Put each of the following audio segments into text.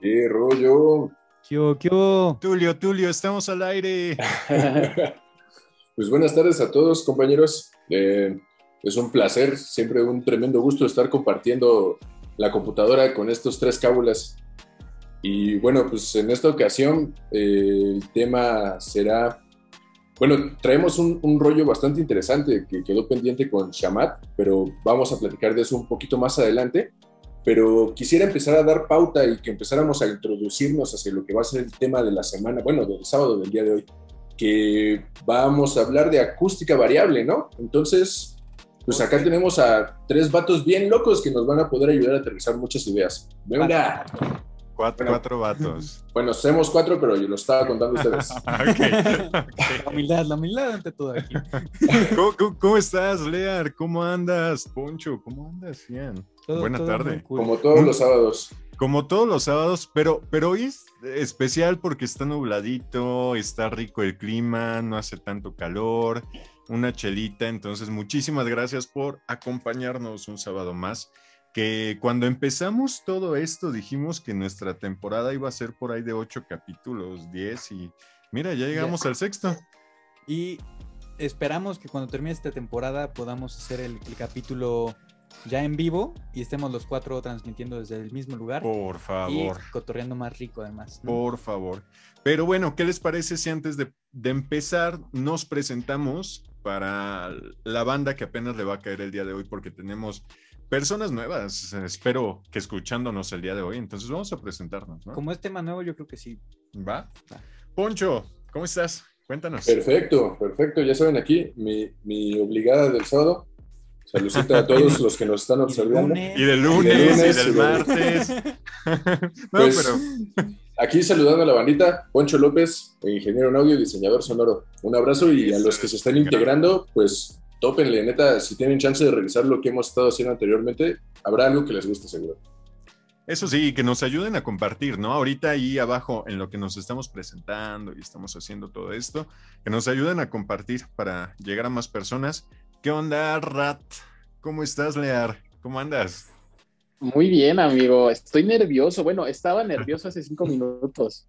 ¿Qué rollo? ¿Qué, qué? Tulio, Tulio, estamos al aire. Pues buenas tardes a todos, compañeros. Eh, es un placer, siempre un tremendo gusto estar compartiendo la computadora con estos tres cábulas. Y bueno, pues en esta ocasión eh, el tema será, bueno, traemos un, un rollo bastante interesante que quedó pendiente con Shamat, pero vamos a platicar de eso un poquito más adelante. Pero quisiera empezar a dar pauta y que empezáramos a introducirnos hacia lo que va a ser el tema de la semana, bueno, del sábado del día de hoy, que vamos a hablar de acústica variable, ¿no? Entonces, pues acá tenemos a tres vatos bien locos que nos van a poder ayudar a aterrizar muchas ideas. Venga. Cuatro, Bueno. cuatro vatos. Bueno, somos cuatro, pero yo lo estaba contando a ustedes. Ok, La ok. humildad, la humildad ante todo aquí. ¿Cómo, cómo, cómo estás, Lear? ¿Cómo andas? Poncho, ¿cómo andas, Ian? Todo- Buena todo tarde. cool. Como todos los sábados. Como todos los sábados, pero, pero hoy es especial porque está nubladito, está rico el clima, no hace tanto calor, una chelita. Entonces, muchísimas gracias por acompañarnos un sábado más. Que cuando empezamos todo esto dijimos que nuestra temporada iba a ser por ahí de ocho capítulos, 10 y mira, ya llegamos al sexto. Y esperamos que cuando termine esta temporada podamos hacer el, el capítulo ya en vivo y estemos los cuatro transmitiendo desde el mismo lugar. Por y favor. cotorreando más rico además. ¿no? Por favor. Pero bueno, ¿qué les parece si antes de, de empezar nos presentamos para la banda que apenas le va a caer el día de hoy? Porque tenemos personas nuevas, espero que escuchándonos el día de hoy. Entonces vamos a presentarnos, ¿no? Como es tema nuevo, yo creo que sí. ¿Va? Va. Poncho, ¿cómo estás? Cuéntanos. Perfecto, perfecto. Ya saben aquí, mi, mi obligada del sábado. Saludcita a todos los que nos están Y de observando. lunes, Y del Y lunes, del y, lunes, del y del- martes. no, Pues, pero Aquí saludando a la bandita, Poncho López, ingeniero en audio y diseñador sonoro. Un abrazo y a los que se están integrando, pues tópenle, neta, si tienen chance de revisar lo que hemos estado haciendo anteriormente, habrá algo que les guste seguro. Eso sí, que nos ayuden a compartir, ¿no? Ahorita ahí abajo en lo que nos estamos presentando y estamos haciendo todo esto, que nos ayuden a compartir para llegar a más personas. ¿Qué onda, Rat? ¿Cómo estás, Lear? ¿Cómo andas? Muy bien, amigo. Estoy nervioso. Bueno, estaba nervioso hace cinco minutos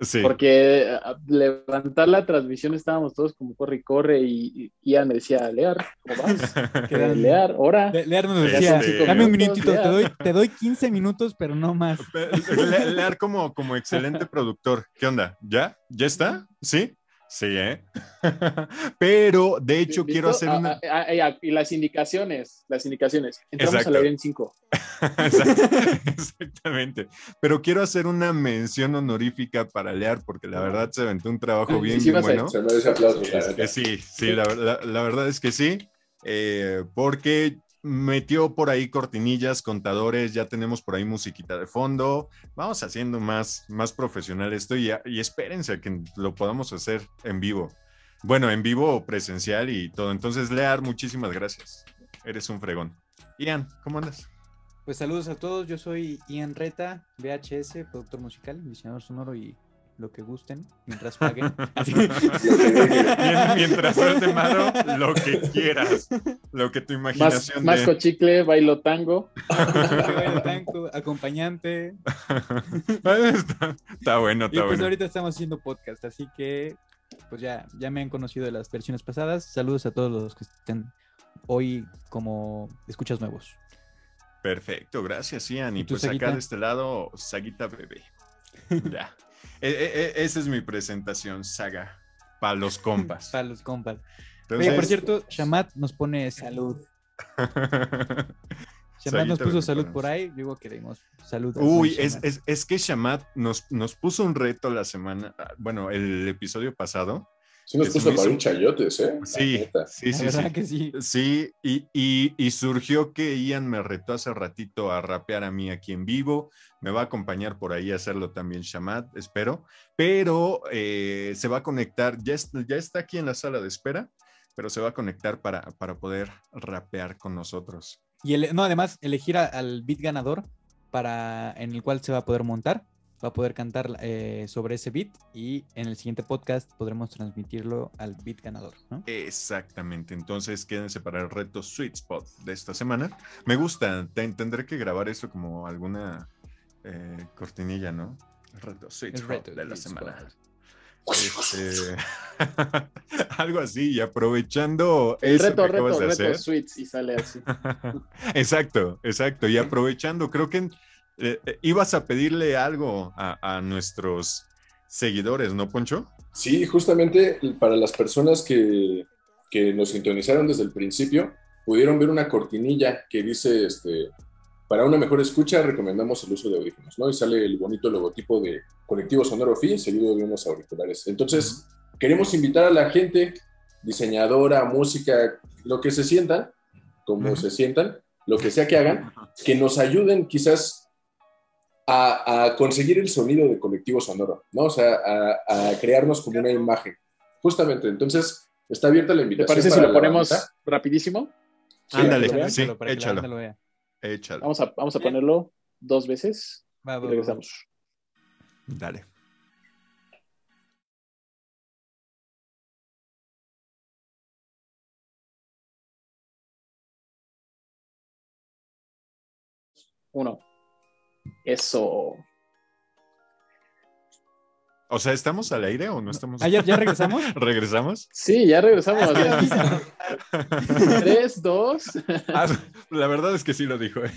Sí. porque eh, levantar la transmisión estábamos todos como corre y corre y, Ian me decía, Lear, ¿cómo vas? Lear, hora. Le- Lear nos Este, decía, dame un minutito, te Lear". doy, te doy 15 minutos, pero no más. Le- Lear como, como excelente productor. ¿Qué onda? ¿Ya? ¿Ya está? ¿Sí? Sí, ¿eh? Pero, de hecho, ¿Listo? quiero hacer una... ah, ah, ah, y las indicaciones, las indicaciones. Entramos Exacto. aire en cinco. Exactamente. Pero quiero hacer una mención honorífica para Lear, porque la verdad se aventó un trabajo bien, Sí bien a- bueno. Se aplausos, la sí, sí, la, la- la verdad es que sí, eh, porque metió por ahí cortinillas, contadores, ya tenemos por ahí musiquita de fondo, vamos haciendo más, más profesional esto y, y espérense a que lo podamos hacer en vivo. Bueno, en vivo presencial y todo. Entonces, Lear, muchísimas gracias. Eres un fregón. Ian, ¿cómo andas? Pues saludos a todos, yo soy Ian Reta, VHS, productor musical, diseñador sonoro y lo que gusten, mientras paguen. Mientras suelte mano, lo que quieras, lo que tu Más, imaginación más dé. cochicle, bailo tango. Tanco, acompañante. está, está bueno, Y está pues bueno. ahorita estamos haciendo podcast, así que pues ya, ya me han conocido de las versiones pasadas. Saludos a todos los que estén hoy como escuchas nuevos. Perfecto, gracias, Ian. Y, ¿Y pues acá de este lado, Saguita Bebé. ya. E- e- e- esa es mi presentación, Saga. Para los compas. Para los compas. Entonces, Oye, por cierto, Shamat nos pone salud. Shamat nos puso salud por ahí. Digo que dimos salud. al Uy, es, es, es que Shamat nos, nos puso un reto la semana, ah, bueno, el episodio pasado. Sí nos puso para un chayotes, ¿eh? La Sí, sí, La sí, verdad sí. que sí. Sí, y, y- y surgió que Ian me retó hace ratito a rapear a mí aquí en vivo. Me va a acompañar por ahí a hacerlo también Shamat, espero. Pero eh, se va a conectar, ya, es- ya está aquí en la sala de espera, pero se va a conectar para, para poder rapear con nosotros. Y ele- no, además, elegir a- al beat ganador para en el cual se va a poder montar, va a poder cantar eh, sobre ese beat y en el siguiente podcast podremos transmitirlo al beat ganador, ¿no? Exactamente, entonces quédense para el reto Sweet Spot de esta semana. Me gusta, te- tendré que grabar eso como alguna eh, cortinilla, ¿no? El reto Sweet El Spot reto de la Sweet semana. Este, algo así, y aprovechando El eso reto, que acabas reto, de reto hacer. sweets y sale así. exacto, exacto. Y aprovechando, creo que eh, eh, ibas a pedirle algo a, a nuestros seguidores, ¿no, Poncho? Sí, justamente para las personas que, que nos sintonizaron desde el principio, pudieron ver una cortinilla que dice, este, para una mejor escucha recomendamos el uso de audífonos, ¿no? Y sale el bonito logotipo de Colectivo Sonoro Fi, seguido de unos auriculares. Entonces, queremos invitar a la gente, diseñadora, música, lo que se sientan, como se sientan, lo que sea que hagan, que nos ayuden quizás a, a conseguir el sonido de colectivo sonoro, ¿no? O sea, a, a crearnos como una imagen. Justamente, entonces está abierta la ¿Te invitación. parece si lo la ponemos bandita. rapidísimo? Sí, Ándale, sí, Échalo. Vamos a, vamos a ponerlo dos veces Va, va, y va, va. regresamos. Dale. Uno. Eso. O sea, ¿estamos al aire o no estamos? Ah, ¿ya, ya regresamos? ¿Regresamos? Sí, ya regresamos. Tres, dos. Ah, la verdad es que sí lo dijo. ¿eh?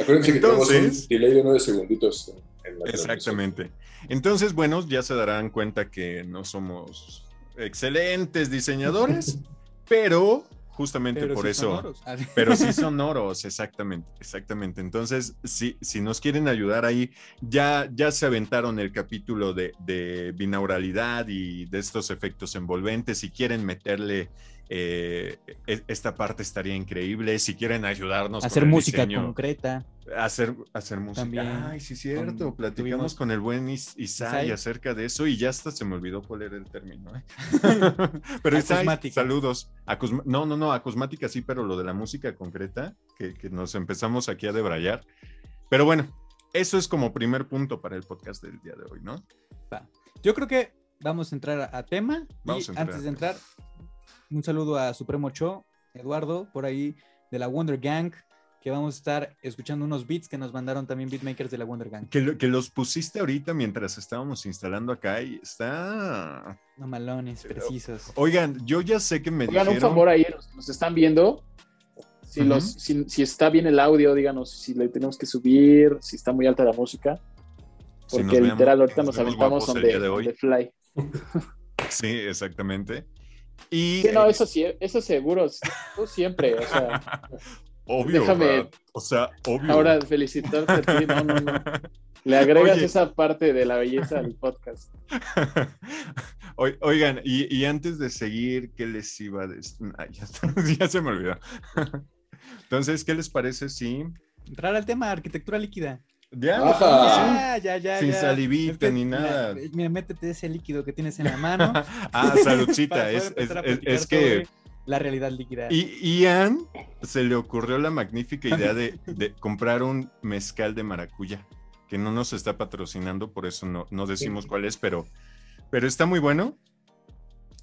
Acuérdense que tenemos Entonces- un delay de nueve segunditos. en la. Exactamente. Entonces, bueno, ya se darán cuenta que no somos excelentes diseñadores, pero justamente Pero por sí eso. sonoros. Pero sí sonoros, exactamente, exactamente. Entonces, si, si nos quieren ayudar ahí, ya, ya se aventaron el capítulo de, de binauralidad y de estos efectos envolventes. Si quieren meterle eh, e- esta parte estaría increíble. Si quieren ayudarnos Hacer con el música diseño, concreta. hacer, hacer música. También Ay, sí, cierto. con- Platicamos tuvimos- con el buen Is- Isai Isai. acerca de eso y ya hasta se me olvidó cuál era el término. ¿eh? pero Isai, saludos. Acusma- no, no, no, acusmática sí, pero lo de la música concreta, que, que nos empezamos aquí a debrayar. Pero bueno, eso es como primer punto para el podcast del día de hoy, ¿no? Yo creo que vamos a entrar a, a tema. Vamos y a entrar antes a de entrar, un saludo a Supremo Cho, Eduardo, por ahí de la Wonder Gang, que vamos a estar escuchando unos beats que nos mandaron también beatmakers de la Wonder Gang. Que, lo- que los pusiste ahorita mientras estábamos instalando acá y está... Mamalones, precisos. Oigan, yo ya sé que me Oigan, un dijeron... favor ahí, los que nos están viendo. Si, Ujú. los, si, si está bien el audio, díganos si le tenemos que subir, si está muy alta la música. Si Porque vemos- literal ahorita nos nos aventamos día de hoy. the fly. Sí, exactamente. Y Sí, no, eso sí, eso seguro. Tú siempre, o sea, obvio, déjame- o sea, obvio. ahora felicitarte a ti. No, no, no. Le agregas Oye. esa parte de la belleza al podcast. Oi- Oigan, y, y antes de seguir, ¿qué les iba a decir? Ay, ya, está, ya se me olvidó. Entonces, ¿qué les parece si Entrar al tema, arquitectura líquida. Ya? Ajá. Ya, ya, ya. Sin ya. salivita Es que, ni mira, nada. Mira, métete ese líquido que tienes en la mano. ah, saludcita, es, es, es- que la realidad líquida. y Ian se le ocurrió la magnífica idea de, de comprar un mezcal de maracuyá, que no nos está patrocinando, por eso no, no decimos cuál es, pero, pero está muy bueno.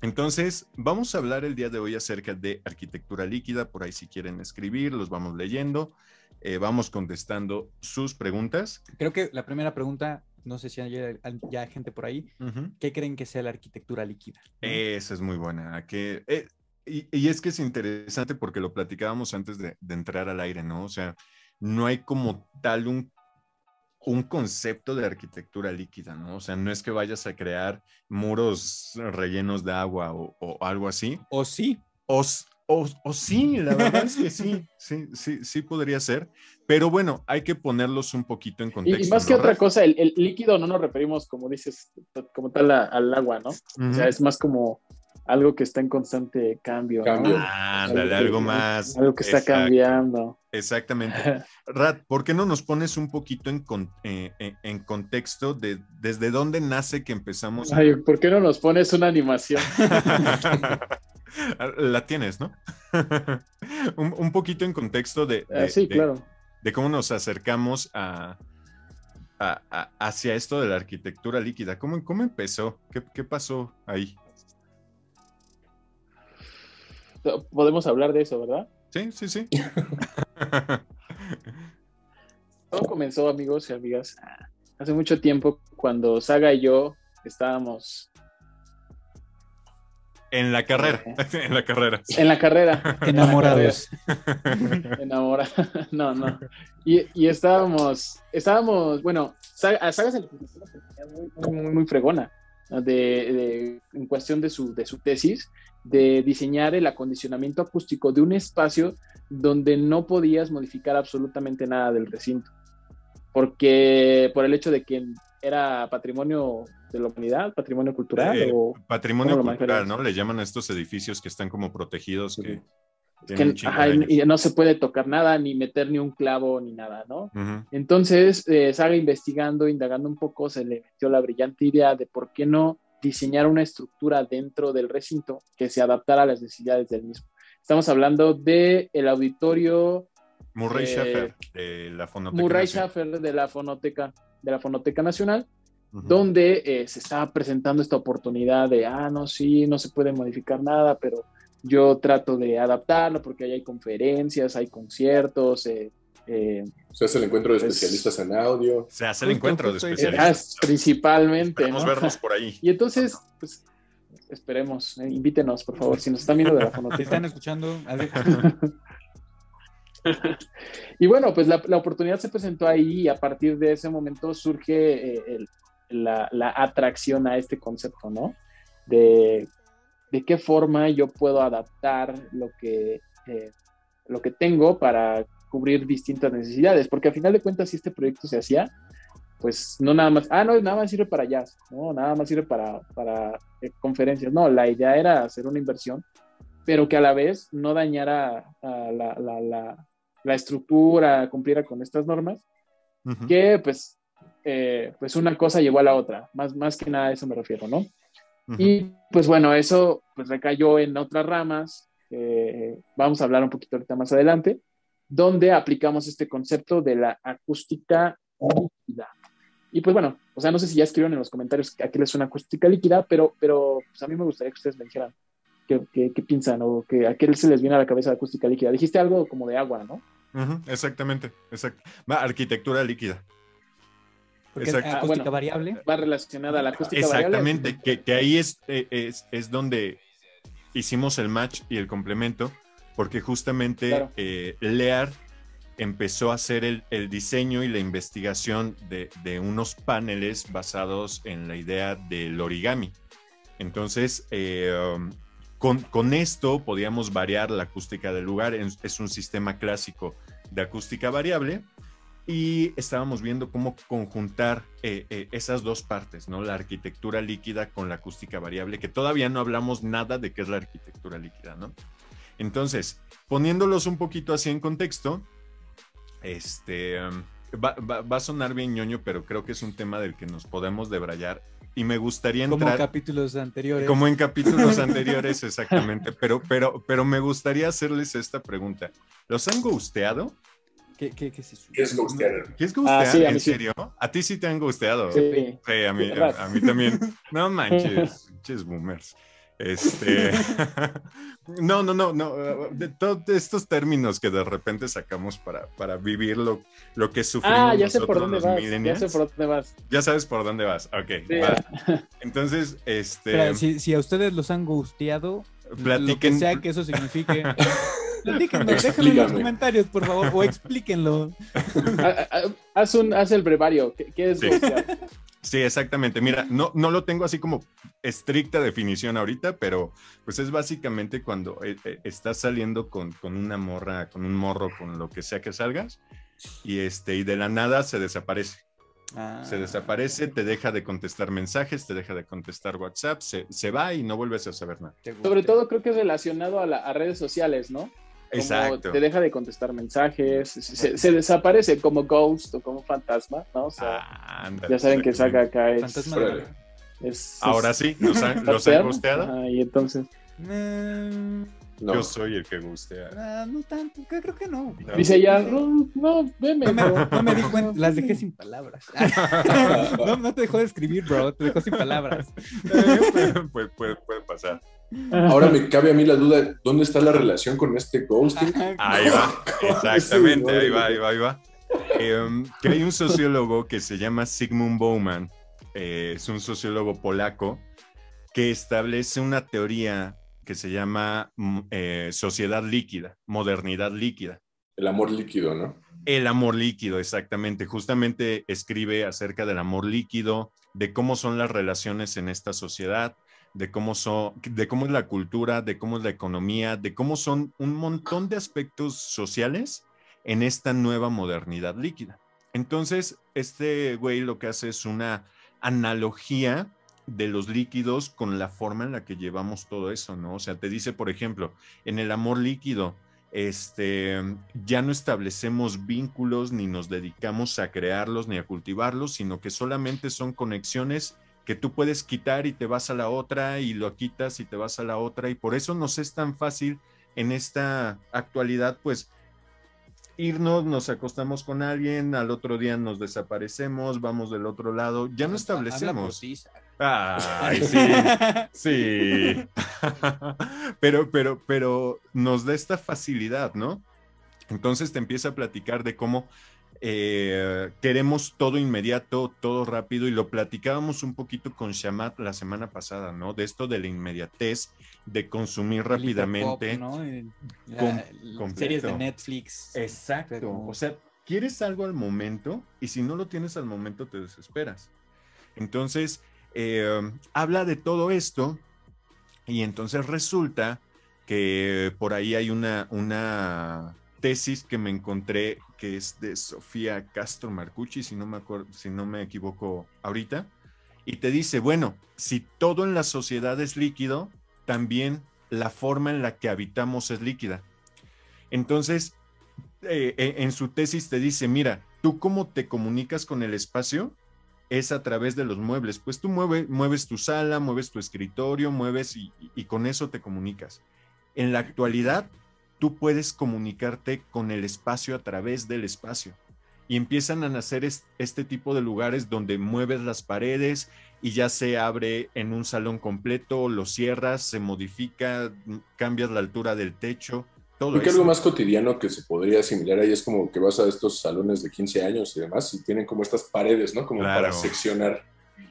Entonces, vamos a hablar el día de hoy acerca de arquitectura líquida, por ahí si quieren escribir, los vamos leyendo, eh, vamos contestando sus preguntas. Creo que la primera pregunta, no sé si hay ya hay gente por ahí. ¿qué creen que sea la arquitectura líquida? Esa es muy buena. ¿a que, eh, y, y es que es interesante porque lo platicábamos antes de, de entrar al aire, ¿no? O sea, no hay como tal un, un concepto de arquitectura líquida, ¿no? O sea, no es que vayas a crear muros rellenos de agua o, o algo así. O sí, O, o- o sí, la verdad es que sí, sí, sí, sí podría ser. Pero bueno, hay que ponerlos un poquito en contexto. y más que ¿no, otra Raf? cosa, el, el líquido no nos referimos, como dices, como tal a- al agua, ¿no? O sea, es más como algo que está en constante cambio. ¿no? Cambio. Ándale, que- algo más. Algo que está Exacto, cambiando. Exactamente. Rat, ¿por qué no nos pones un poquito en, con- eh, en- en contexto de desde dónde nace que empezamos? a- Ay, ¿por qué no nos pones una animación? La tienes, ¿no? un, un poquito en contexto de, Ah, de- sí, de- claro. de cómo nos acercamos a, a- a- hacia esto de la arquitectura líquida. ¿Cómo, cómo empezó? ¿Qué, qué pasó ahí? Podemos hablar de eso, ¿verdad? Sí, sí, sí. comenzó, amigos y amigas, hace mucho tiempo cuando Saga y yo estábamos En la carrera, en la carrera. en la carrera. Enamorados. Enamora. No, no. Y, y estábamos, estábamos, bueno, a Saga se le presentó una oportunidad muy, muy, muy, muy fregona de, de- en cuestión de su, de su tesis, de diseñar el acondicionamiento acústico de un espacio donde no podías modificar absolutamente nada del recinto. Porque por el hecho de que era patrimonio de la humanidad, patrimonio cultural, Eh, o Patrimonio ¿Cómo lo cultural? ¿no? Le llaman a estos edificios que están como protegidos, que ajá, de y no se puede tocar nada, ni meter ni un clavo, ni nada, ¿no? Entonces, eh, Saga investigando, indagando un poco, se le metió la brillante idea de por qué no diseñar una estructura dentro del recinto que se adaptara a las necesidades del mismo. Estamos hablando del el auditorio Murray Eh, de la Fonoteca Murray. Schaffer de la Fonoteca, de la Fonoteca Nacional, Ujú. donde eh, se estaba presentando esta oportunidad de, ah, no, sí, no se puede modificar nada, pero yo trato de adaptarlo porque ahí hay conferencias, hay conciertos, eh, eh, Se hace el encuentro de Pues- especialistas en audio. Se hace el Justo, encuentro de justo, ah, especialistas. principalmente, Esperemos ¿no? vernos por ahí. Y entonces, pues, esperemos, eh, invítenos, por favor, si nos están viendo de la Si Fonoteca. están escuchando, a ver, Y bueno, pues la, oportunidad se presentó ahí y a partir de ese momento surge eh, la, atracción a este concepto, ¿no? De, de qué forma yo puedo adaptar lo que, eh, lo que tengo para cubrir distintas necesidades, porque al final de cuentas, si este proyecto se hacía, pues no nada más, ah, no, nada más sirve para jazz, no, nada más sirve para, para eh, conferencias, no, la idea era hacer una inversión, pero que a la vez no dañara la, la estructura, cumpliera con estas normas, Ujú. que pues, eh, pues una cosa llevó a la otra, más, más que nada a eso me refiero, ¿no? Ujú. Y pues bueno, eso pues recayó en otras ramas, eh, vamos a hablar un poquito ahorita más adelante, donde aplicamos este concepto de la acústica líquida. Y pues bueno, o sea, no sé si ya escribieron en los comentarios a qué les suena acústica líquida, pero, pero pues a mí me gustaría que ustedes me dijeran qué, qué, qué piensan o que, a qué se les viene a la cabeza de acústica líquida. Dijiste algo como de agua, ¿no? Exactamente, exacto. Va, arquitectura líquida. porque Exacto. es Ah, acústica bueno. variable. Va relacionada a la acústica variable. Exactamente, que, que ahí es, eh, es, es donde hicimos el match y el complemento, porque justamente Claro. eh, Lear empezó a hacer el, el diseño y la investigación de, de unos paneles basados en la idea del origami. Entonces, eh, um, con, con esto podíamos variar la acústica del lugar. Es, es un sistema clásico de acústica variable y estábamos viendo cómo conjuntar eh, eh, esas dos partes, ¿no? La arquitectura líquida con la acústica variable, que todavía no hablamos nada de qué es la arquitectura líquida, ¿no? Entonces, poniéndolos un poquito así en contexto, este, um, va, va- va a sonar bien ñoño, pero creo que es un tema del que nos podemos debrayar y me gustaría Como entrar... capítulos anteriores. Como en capítulos anteriores, exactamente. Pero, pero, pero me gustaría hacerles esta pregunta. ¿Los han gusteado? ¿Qué, qué, qué es? ¿Qué es ghostear? ¿Qué es gustear? Ah, sí, ¿En sí. serio? ¿A ti sí te han gusteado? Sí. Sí, a mí, Sí, a, a mí también. No manches, boomers. Este. No, no, no, no. De todos estos términos que de repente sacamos para, para vivir lo, lo que sufrimos Ah, ya sé nosotros por dónde los vas. Ya sé por dónde vas. Ya sabes por dónde vas. Ok. Sí. va. Entonces, este. Si, si a ustedes los han gusteado, lo que platiquen. sea que eso signifique. Platíquenlo, déjenlo en los comentarios, por favor, o explíquenlo. Ah, ah, Haz, un, haz el brevario. ¿Qué, qué es Sí. Sí, exactamente. Mira, no, no lo tengo así como estricta definición ahorita, pero pues es básicamente cuando eh, eh, estás saliendo con, con una morra, con un morro, con lo que sea que salgas, y este, y de la nada se desaparece. Ah. Se desaparece, te deja de contestar mensajes, te deja de contestar WhatsApp, se, se va y no vuelves a saber nada. Sobre todo creo que es relacionado a, la- a redes sociales, ¿no? Como Exacto. te deja de contestar mensajes, se, se desaparece como ghost o como fantasma, ¿no? O sea, Ah, ya saben que saca acá es... Fantasma de Órale. es- Ahora es- sí, los han, ¿está los han gusteado. Y entonces Mm, No. Yo soy el que gustea. ah, no tanto, creo que no. No. dice ya, no, no, veme. No me, bro". no me di cuenta, las dejé sin palabras. No, no te dejó de escribir, bro, te dejó sin palabras. puede, puede- puede pasar. Ahora me cabe a mí la duda, ¿dónde está la relación con este ghosting? Ahí va, exactamente, ahí va, ahí va, ahí va. Em, que hay un sociólogo que se llama Sigmund Bauman, eh, es un sociólogo polaco, que establece una teoría que se llama mm, eh, sociedad líquida, modernidad líquida. El amor líquido, ¿no? El amor líquido, exactamente. Justamente escribe acerca del amor líquido, de cómo son las relaciones en esta sociedad, de cómo, son, de cómo es la cultura, de cómo es la economía, de cómo son un montón de aspectos sociales en esta nueva modernidad líquida. Entonces, este güey lo que hace es una analogía de los líquidos con la forma en la que llevamos todo eso, ¿no? O sea, te dice, por ejemplo, en el amor líquido, este, ya no establecemos vínculos ni nos dedicamos a crearlos ni a cultivarlos, sino que solamente son conexiones que tú puedes quitar y te vas a la otra y lo quitas y te vas a la otra y por eso nos es tan fácil en esta actualidad, pues irnos, nos acostamos con alguien, al otro día nos desaparecemos, vamos del otro lado, ya no establecemos. Ay, sí, sí. pero, pero, pero nos da esta facilidad, ¿no? Entonces te empieza a platicar de cómo eh, queremos todo inmediato, todo rápido, y lo platicábamos un poquito con Shamat la semana pasada, ¿no? De esto de la inmediatez, de consumir rápidamente. series de Netflix. Exacto. O sea, quieres algo al momento, y si no lo tienes al momento, te desesperas. Entonces, eh, habla de todo esto y entonces resulta que por ahí hay una, una tesis que me encontré que es de Sofía Castro Marcucci, si no me acuerdo, si no me equivoco ahorita, y te dice, bueno, si todo en la sociedad es líquido, también la forma en la que habitamos es líquida. Entonces, eh, eh, en su tesis te dice, mira, tú cómo te comunicas con el espacio es a través de los muebles. Pues tú mueves tu sala, mueves tu escritorio, mueves y, con eso te comunicas. En la actualidad, tú puedes comunicarte con el espacio a través del espacio. Y empiezan a nacer este tipo de lugares donde mueves las paredes y ya se abre en un salón completo, lo cierras, se modifica, cambias la altura del techo Creo que algo más cotidiano que se podría asimilar ahí es como que vas a estos salones de 15 años y demás y tienen como estas paredes, ¿no? Como para seccionar,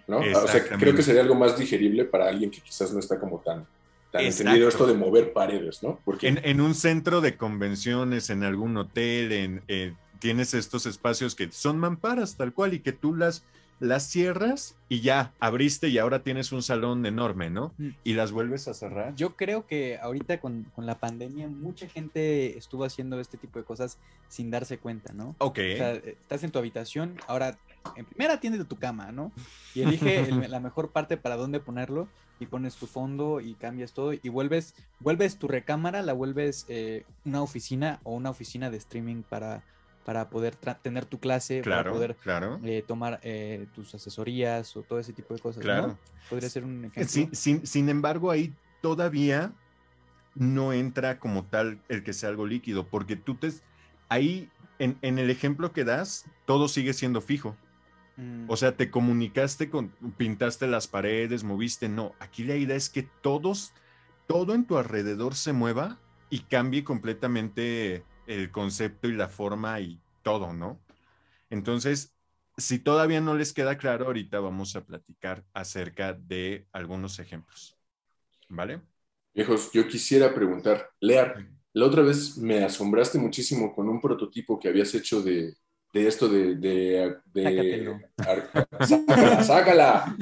¿no? O sea, creo que sería algo más digerible para alguien que quizás no está como tan, tan entendido esto de mover paredes, ¿no? Porque... En, un centro de convenciones, en algún hotel, en, eh, tienes estos espacios que son mamparas tal cual y que tú las las cierras y ya abriste y ahora tienes un salón enorme, ¿no? Mm. Y las vuelves a cerrar. Yo creo que ahorita con, la pandemia mucha gente estuvo haciendo este tipo de cosas sin darse cuenta, ¿no? Ok. O sea, estás en tu habitación, ahora en primera atiende tu cama, ¿no? Y elige la mejor parte para dónde ponerlo y pones tu fondo y cambias todo y vuelves, vuelves tu recámara, la vuelves eh, una oficina o una oficina de streaming para para poder tener tu clase, para poder eh, tomar eh, tus asesorías o todo ese tipo de cosas. Claro. Podría ser un ejemplo. Sin, embargo, ahí todavía no entra como tal el que sea algo líquido, porque tú te... Ahí, en, el ejemplo que das, todo sigue siendo fijo. Mm. O sea, te comunicaste con, pintaste las paredes, moviste, no. Aquí la idea es que todos, todo en tu alrededor se mueva y cambie completamente el concepto y la forma y todo, ¿no? Entonces, si todavía no les queda claro, ahorita vamos a platicar acerca de algunos ejemplos. ¿Vale? Viejos, yo quisiera preguntar, Lear, la otra vez me asombraste muchísimo con un prototipo que habías hecho de, esto de... de, de sácala, sácala.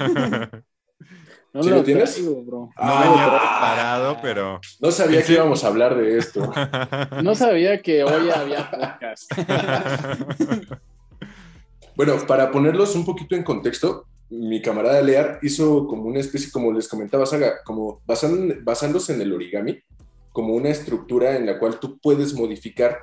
No ¿Sí lo, tienes? bro. Ah, parado, pero. No sabía que íbamos a hablar de esto. No sabía que hoy había podcast. bueno, para ponerlos un poquito en contexto, mi camarada Lear hizo como una especie, como les comentaba Saga, como basándose en el origami, como una estructura en la cual tú puedes modificar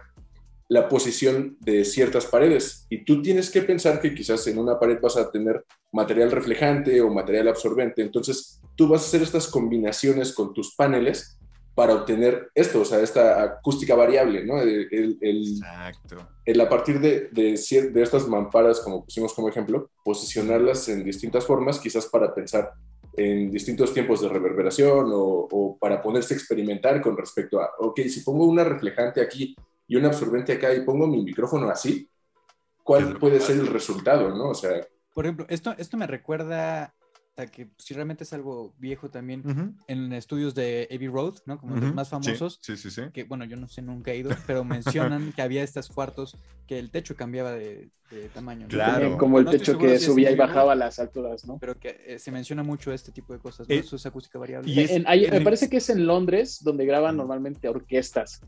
la posición de ciertas paredes. Y tú tienes que pensar que quizás en una pared vas a tener material reflejante o material absorbente. Entonces, tú vas a hacer estas combinaciones con tus paneles para obtener esto, o sea, esta acústica variable, ¿no? El, Exacto. El a partir de, de, de, estas mamparas, como pusimos como ejemplo, posicionarlas en distintas formas, quizás para pensar en distintos tiempos de reverberación o, o para ponerse a experimentar con respecto a, ok, si pongo una reflejante aquí y un absorbente acá y pongo mi micrófono así, cuál puede ser el resultado, ¿no? O sea, Por ejemplo, esto, esto me recuerda a que si realmente es algo viejo también, en estudios de Abbey Road, ¿no? Como los más famosos, Sí, sí, sí. que bueno, yo no sé, nunca he ido, pero mencionan que había estos cuartos que el techo cambiaba de, de tamaño. ¿no? Claro. Como el No techo que si subía y bajaba a las alturas, ¿no? Pero que eh, se menciona mucho este tipo de cosas, ¿no? Eh, Eso es acústica variable. y es- En- hay- me parece que es en Londres donde graban normalmente orquestas,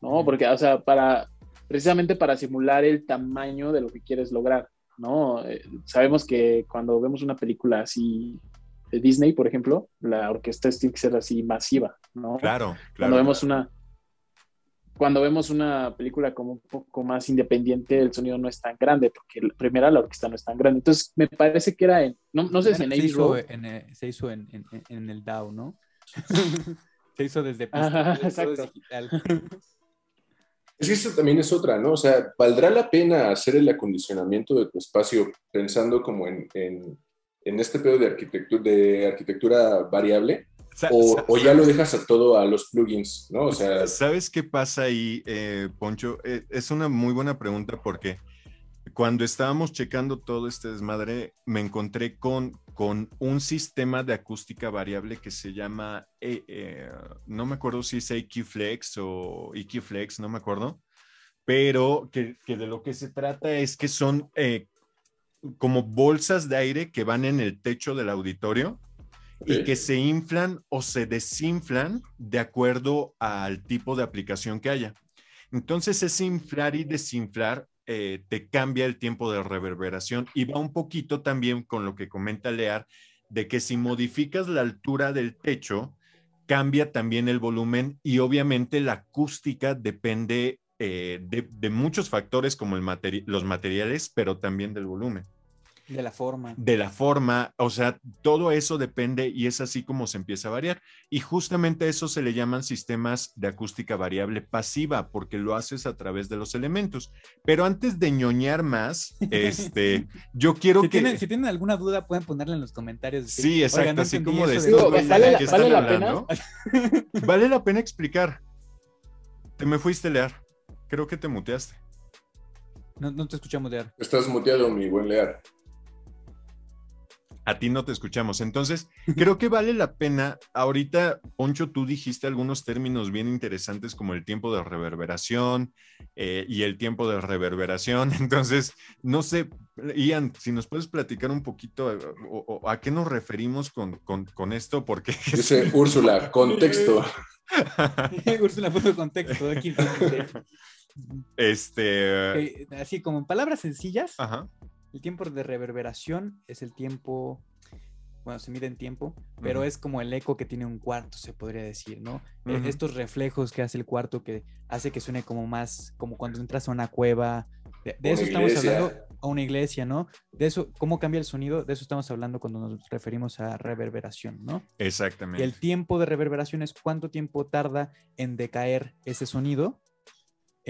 ¿no? Porque, o sea, para, precisamente para simular el tamaño de lo que quieres lograr, ¿no? Eh, sabemos que cuando vemos una película así de Disney, por ejemplo, la orquesta tiene que ser así masiva, ¿no? Claro, Cuando claro. vemos una cuando vemos una película como un poco más independiente, el sonido no es tan grande, porque la primera la orquesta no es tan grande. Entonces, me parece que era en, no, no sé si en se, hizo en, eh, se hizo en, en- el DAO, ¿no? se hizo desde pista, exacto. digital. Es que eso también es otra, ¿no? O sea, ¿valdrá la pena hacer el acondicionamiento de tu espacio pensando como en, en, en este pedo de arquitectura, de arquitectura variable? O ya lo dejas a todo a los plugins, ¿no? O sea, ¿Sabes qué pasa ahí, eh, Poncho? Eh, es una muy buena pregunta porque cuando estábamos checando todo este desmadre, me encontré con, con un sistema de acústica variable que se llama, eh, eh, no me acuerdo si es EQ-Flex o EQ-Flex, no me acuerdo, pero que, que de lo que se trata es que son eh, como bolsas de aire que van en el techo del auditorio y que se inflan o se desinflan de acuerdo al tipo de aplicación que haya. Entonces, ese inflar y desinflar eh, te cambia el tiempo de reverberación y va un poquito también con lo que comenta Lear, de que si modificas la altura del techo, cambia también el volumen y obviamente la acústica depende eh, de, muchos factores como el los materiales, pero también del volumen de la forma. de la forma, o sea, todo eso depende y es así como se empieza a variar. Y justamente eso se le llaman sistemas de acústica variable pasiva, porque lo haces a través de los elementos. Pero antes de ñoñar más, este, yo quiero Si que... tienen, si tienen alguna duda, pueden ponerla en los comentarios. Sí, exacto, "Oigan, no así como de eso esto, ¿vale ¿de la- qué vale la hablando? Vale la pena explicar. Te me fuiste, Lear. Creo que te muteaste. No, no te escuchamos de estás muteado, mi buen Lear. A ti no te escuchamos. Entonces, creo que vale la pena. Ahorita, Poncho, tú dijiste algunos términos bien interesantes como el tiempo de reverberación eh, y el tiempo de reverberación. Entonces, no sé, Ian, si nos puedes platicar un poquito eh, o- o a qué nos referimos con, con- con esto, porque Dice Úrsula, contexto. Úrsula puso contexto aquí. este. Así como en palabras sencillas, Ajá. El tiempo de reverberación es el tiempo, bueno, se mide en tiempo, pero es como el eco que tiene un cuarto, se podría decir, ¿no? Ujú. Estos reflejos que hace el cuarto que hace que suene como más, como cuando entras a una cueva. De, eso estamos iglesia. hablando, a una iglesia, ¿no? De eso, cómo cambia el sonido, de eso estamos hablando cuando nos referimos a reverberación, ¿no? Y Exactamente. el tiempo de reverberación es cuánto tiempo tarda en decaer ese sonido.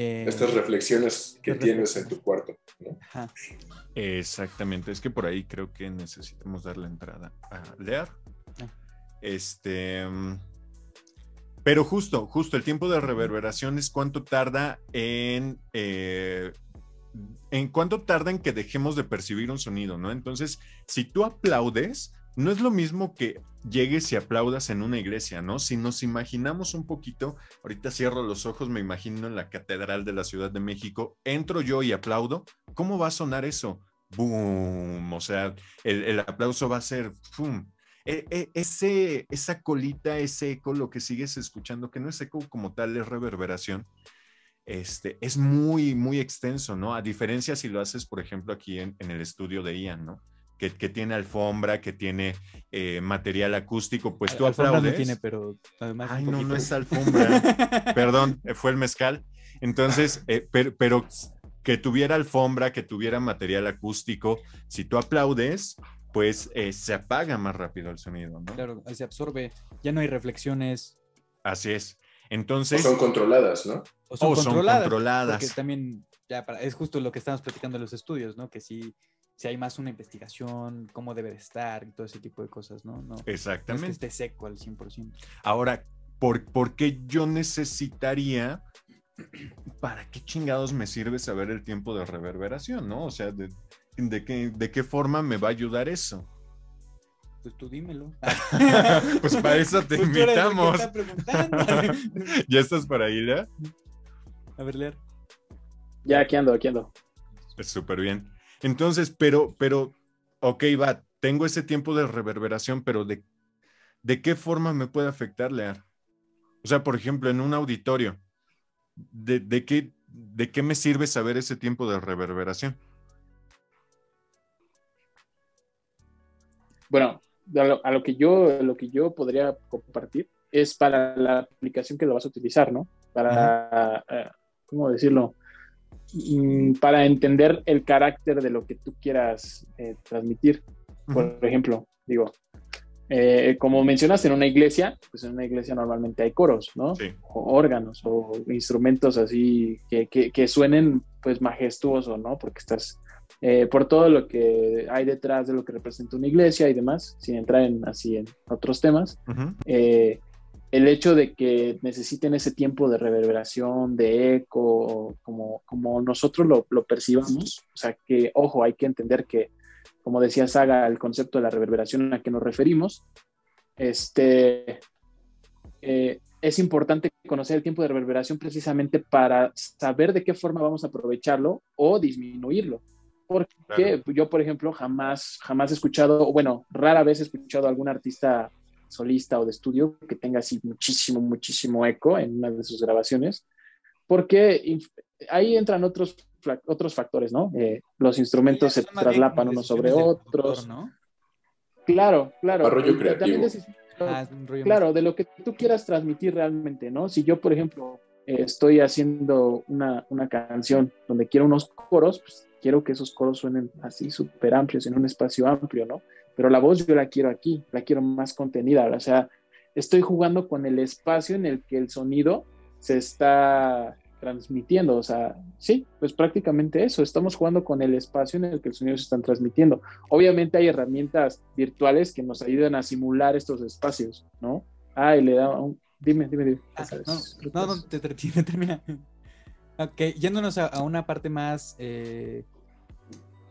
Eh, Estas reflexiones que tienes en tu cuarto. ¿no? ajá. Exactamente, es que por ahí creo que necesitamos dar la entrada a Lear. Ah. Este. Pero justo, justo, el tiempo de reverberación es cuánto tarda en. eh, en cuánto tarda en que dejemos de percibir un sonido, ¿no? Entonces, si tú aplaudes, no es lo mismo que llegues y aplaudas en una iglesia, ¿no? Si nos imaginamos un poquito, ahorita cierro los ojos, me imagino en la Catedral de la Ciudad de México, entro yo y aplaudo, ¿cómo va a sonar eso? ¡Boom! O sea, el, aplauso va a ser ¡pum! E- e- ese, esa colita, ese eco, lo que sigues escuchando, que no es eco como tal, es reverberación, este, es muy, muy extenso, ¿no? A diferencia si lo haces, por ejemplo, aquí en el estudio de Ian, ¿no? Que, que tiene alfombra, que tiene eh, material acústico, pues tú Alfombra aplaudes. no tiene, pero además. Ay, no, no es alfombra. Perdón, eh, fue el mezcal. Entonces, eh, pero, pero que tuviera alfombra, que tuviera material acústico, si tú aplaudes, pues eh, se apaga más rápido el sonido, ¿no? Claro, se absorbe, ya no hay reflexiones. Así es. O Entonces, son controladas, ¿no? O son, O son controladas, controladas. Porque también, ya para, es justo lo que estamos platicando en los estudios, ¿no? Que si, si hay más una investigación, cómo debe de estar y todo ese tipo de cosas, ¿no? No, no es que exactamente. esté seco al 100%. Ahora, ¿por, por qué yo necesitaría ¿para qué chingados me sirve saber el tiempo de reverberación, no? O sea, ¿de, de, qué, de qué forma me va a ayudar eso? Pues tú dímelo. pues para eso te Pues invitamos. está. ¿Ya estás para ahí, ya? A ver, leer. Ya, aquí ando, aquí ando. Es súper bien. Entonces, pero, pero, ok, va, tengo ese tiempo de reverberación, pero ¿de, de qué forma me puede afectar, Lear? O sea, por ejemplo, en un auditorio, ¿de, de qué, ¿de qué me sirve saber ese tiempo de reverberación? Bueno, a lo, a lo que yo, lo que yo podría compartir es para la aplicación que lo vas a utilizar, ¿no? Para, eh, ¿cómo decirlo? Mm, Para entender el carácter de lo que tú quieras eh, transmitir. Por ejemplo, digo, eh, como mencionas en una iglesia, pues en una iglesia normalmente hay coros, ¿no? Sí. O órganos o instrumentos así que, que, que suenen pues majestuoso, ¿no? Porque estás eh, por todo lo que hay detrás de lo que representa una iglesia y demás, sin entrar en así en otros temas, eh, el hecho de que necesiten ese tiempo de reverberación, de eco, como, como nosotros lo, lo percibamos, o sea que, ojo, hay que entender que, como decía Saga, el concepto de la reverberación a que nos referimos, este, eh, es importante conocer el tiempo de reverberación precisamente para saber de qué forma vamos a aprovecharlo o disminuirlo. Porque Claro. yo, por ejemplo, jamás, jamás he escuchado, bueno, rara vez he escuchado a algún artista solista o de estudio que tenga así muchísimo, muchísimo eco en una de sus grabaciones, porque ahí entran otros, otros factores, ¿no? Eh, los instrumentos se traslapan unos sobre otros. ¿no? Claro, claro. Rollo creativo. Ah, es rollo claro, de lo que tú quieras transmitir realmente, ¿no? Si yo, por ejemplo, eh, estoy haciendo una, una canción donde quiero unos coros, pues quiero que esos coros suenen así súper amplios en un espacio amplio, ¿no? Pero la voz yo la quiero aquí, la quiero más contenida, o sea, estoy jugando con el espacio en el que el sonido se está transmitiendo, o sea, sí, pues prácticamente eso, estamos jugando con el espacio en el que el sonido se está transmitiendo. Obviamente hay herramientas virtuales que nos ayudan a simular estos espacios, ¿no? Ah, y le da un... Dime, dime, dime. Ah, no, no, no, te, te- te- termina. Ok, yéndonos a, a una parte más, eh,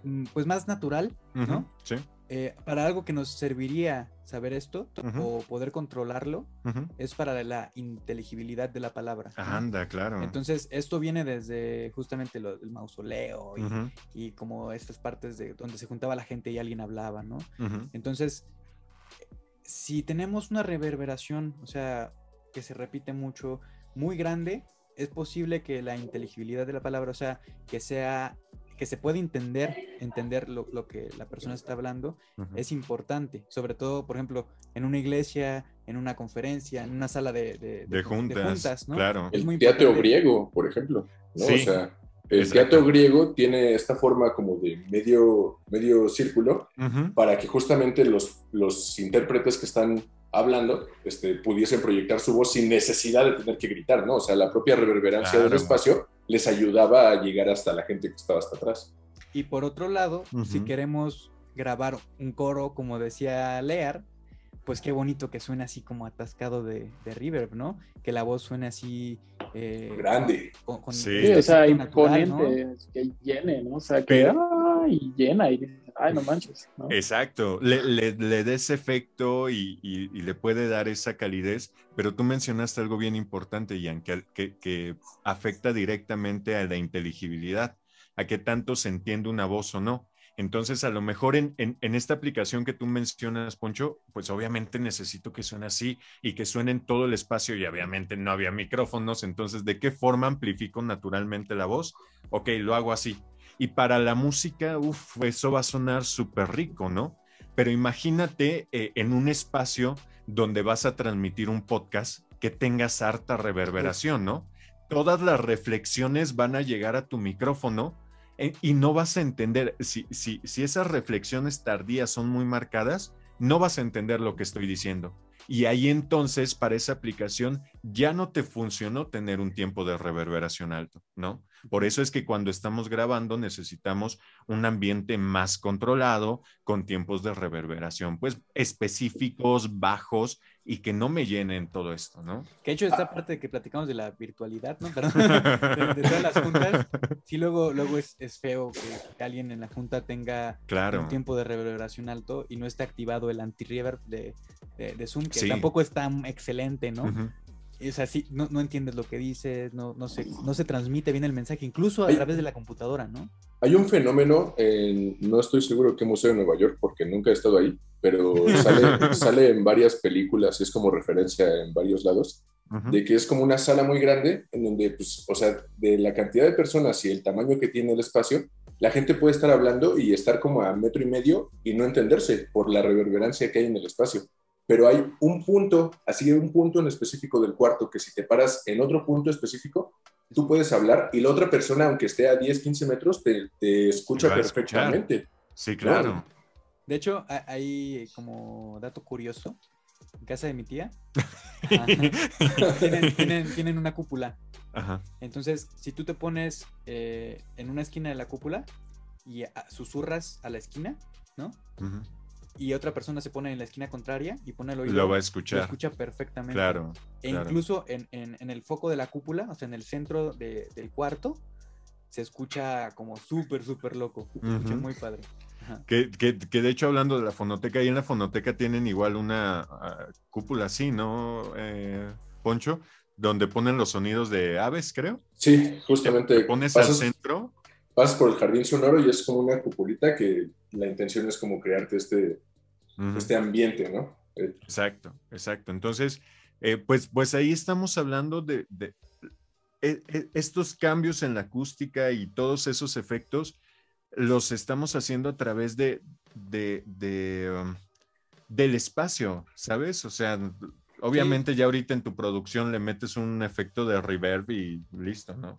mm, pues más natural, ¿no? Sí. Eh, para algo que nos serviría saber esto o poder controlarlo es para la inteligibilidad de la palabra. ¿no? Anda, claro. Entonces, esto viene desde justamente lo del mausoleo y, y como estas partes de donde se juntaba la gente y alguien hablaba, ¿no? Entonces, si tenemos una reverberación, o sea, que se repite mucho, muy grande, es posible que la inteligibilidad de la palabra, o sea, que sea, que se pueda entender, entender lo, lo que la persona está hablando, es importante. Sobre todo, por ejemplo, en una iglesia, en una conferencia, en una sala de, de- De juntas, ¿no? claro. Es muy El teatro importante. griego, por ejemplo. ¿no? Sí. O sea, el teatro griego tiene esta forma como de medio, medio círculo para que justamente los, los intérpretes que están hablando este, pudiesen proyectar su voz sin necesidad de tener que gritar, ¿no? O sea, la propia reverberancia del Claro. espacio les ayudaba a llegar hasta la gente que estaba hasta atrás. Y por otro lado, si queremos grabar un coro, como decía Lear, pues qué bonito que suene así como atascado de, de reverb, ¿no? Que la voz suene así... eh, Grande. con- con- Sí. con Sí, o sea, efecto natural, imponente, ¿no? que llene, ¿no? O sea, que Pero- ay, llena y dices, ay, no manches. Exacto, le, le, le da ese efecto y, y- y le puede dar esa calidez, pero tú mencionaste algo bien importante, Ian, que, que, que afecta directamente a la inteligibilidad, a qué tanto se entiende una voz o no. Entonces, a lo mejor en, en, en esta aplicación que tú mencionas, Poncho, pues obviamente necesito que suene así y que suene en todo el espacio y obviamente no había micrófonos, entonces, ¿de qué forma amplifico naturalmente la voz? Ok, lo hago así. Y para la música, uff, eso va a sonar súper rico, ¿no? Pero imagínate eh, en un espacio donde vas a transmitir un podcast que tengas harta reverberación, ¿no? Todas las reflexiones van a llegar a tu micrófono eh, y no vas a entender, si, si, si esas reflexiones tardías son muy marcadas, no vas a entender lo que estoy diciendo. Y ahí entonces, para esa aplicación, ya no te funcionó tener un tiempo de reverberación alto, ¿no? Por eso es que cuando estamos grabando necesitamos un ambiente más controlado, con tiempos de reverberación, pues específicos, bajos y que no me llenen todo esto, ¿no? Que de hecho esta parte de que platicamos de la virtualidad, ¿no? Perdón, de, de todas las juntas, sí luego, luego es, es feo que, que alguien en la junta tenga Claro. un tiempo de reverberación alto y no esté activado el anti-reverb de, de, de Zoom, que Sí. tampoco es tan excelente, ¿no? Sea, sí, no, no entiendes lo que dices, no, no, se, no se transmite bien el mensaje, incluso a través de la computadora, ¿no? Hay un fenómeno, en, no estoy seguro qué museo en Nueva York, porque nunca he estado ahí, pero sale, sale en varias películas y es como referencia en varios lados, de que es como una sala muy grande, en donde, pues, o sea, de la cantidad de personas y el tamaño que tiene el espacio, la gente puede estar hablando y estar como a metro y medio y no entenderse por la reverberancia que hay en el espacio. Pero hay un punto, así un punto en específico del cuarto, que si te paras en otro punto específico, tú puedes hablar y la otra persona, aunque esté a 10, 15 metros, te, te escucha perfectamente. Sí, claro. De hecho, ha- hay como dato curioso, en casa de mi tía, tienen, tienen- tienen una cúpula. Ajá. Entonces, si tú te pones eh, en una esquina de la cúpula y a- susurras a la esquina, ¿no? Ujú. Y otra persona se pone en la esquina contraria y pone el oído, Lo va a lo escuchar. escucha perfectamente. Claro. E claro. incluso en, en- en el foco de la cúpula, o sea, en el centro de- del cuarto, se escucha como súper, súper loco. Se escucha muy padre. Que, que- que de hecho, hablando de la fonoteca, ahí en la fonoteca tienen igual una ah, cúpula así, ¿no, eh, Poncho? Donde ponen los sonidos de aves, creo. Sí, justamente. Te pones al centro. pasas por el jardín sonoro y es como una cupulita que la intención es como crearte este, Ujú. este ambiente, ¿no? Eh, Exacto, exacto. Entonces, eh, pues, pues ahí estamos hablando de, de- e- e- estos cambios en la acústica y todos esos efectos los estamos haciendo a través de, de- de, um, del espacio, ¿sabes? O sea, obviamente ya ahorita en tu producción le metes un efecto de reverb y listo, ¿no?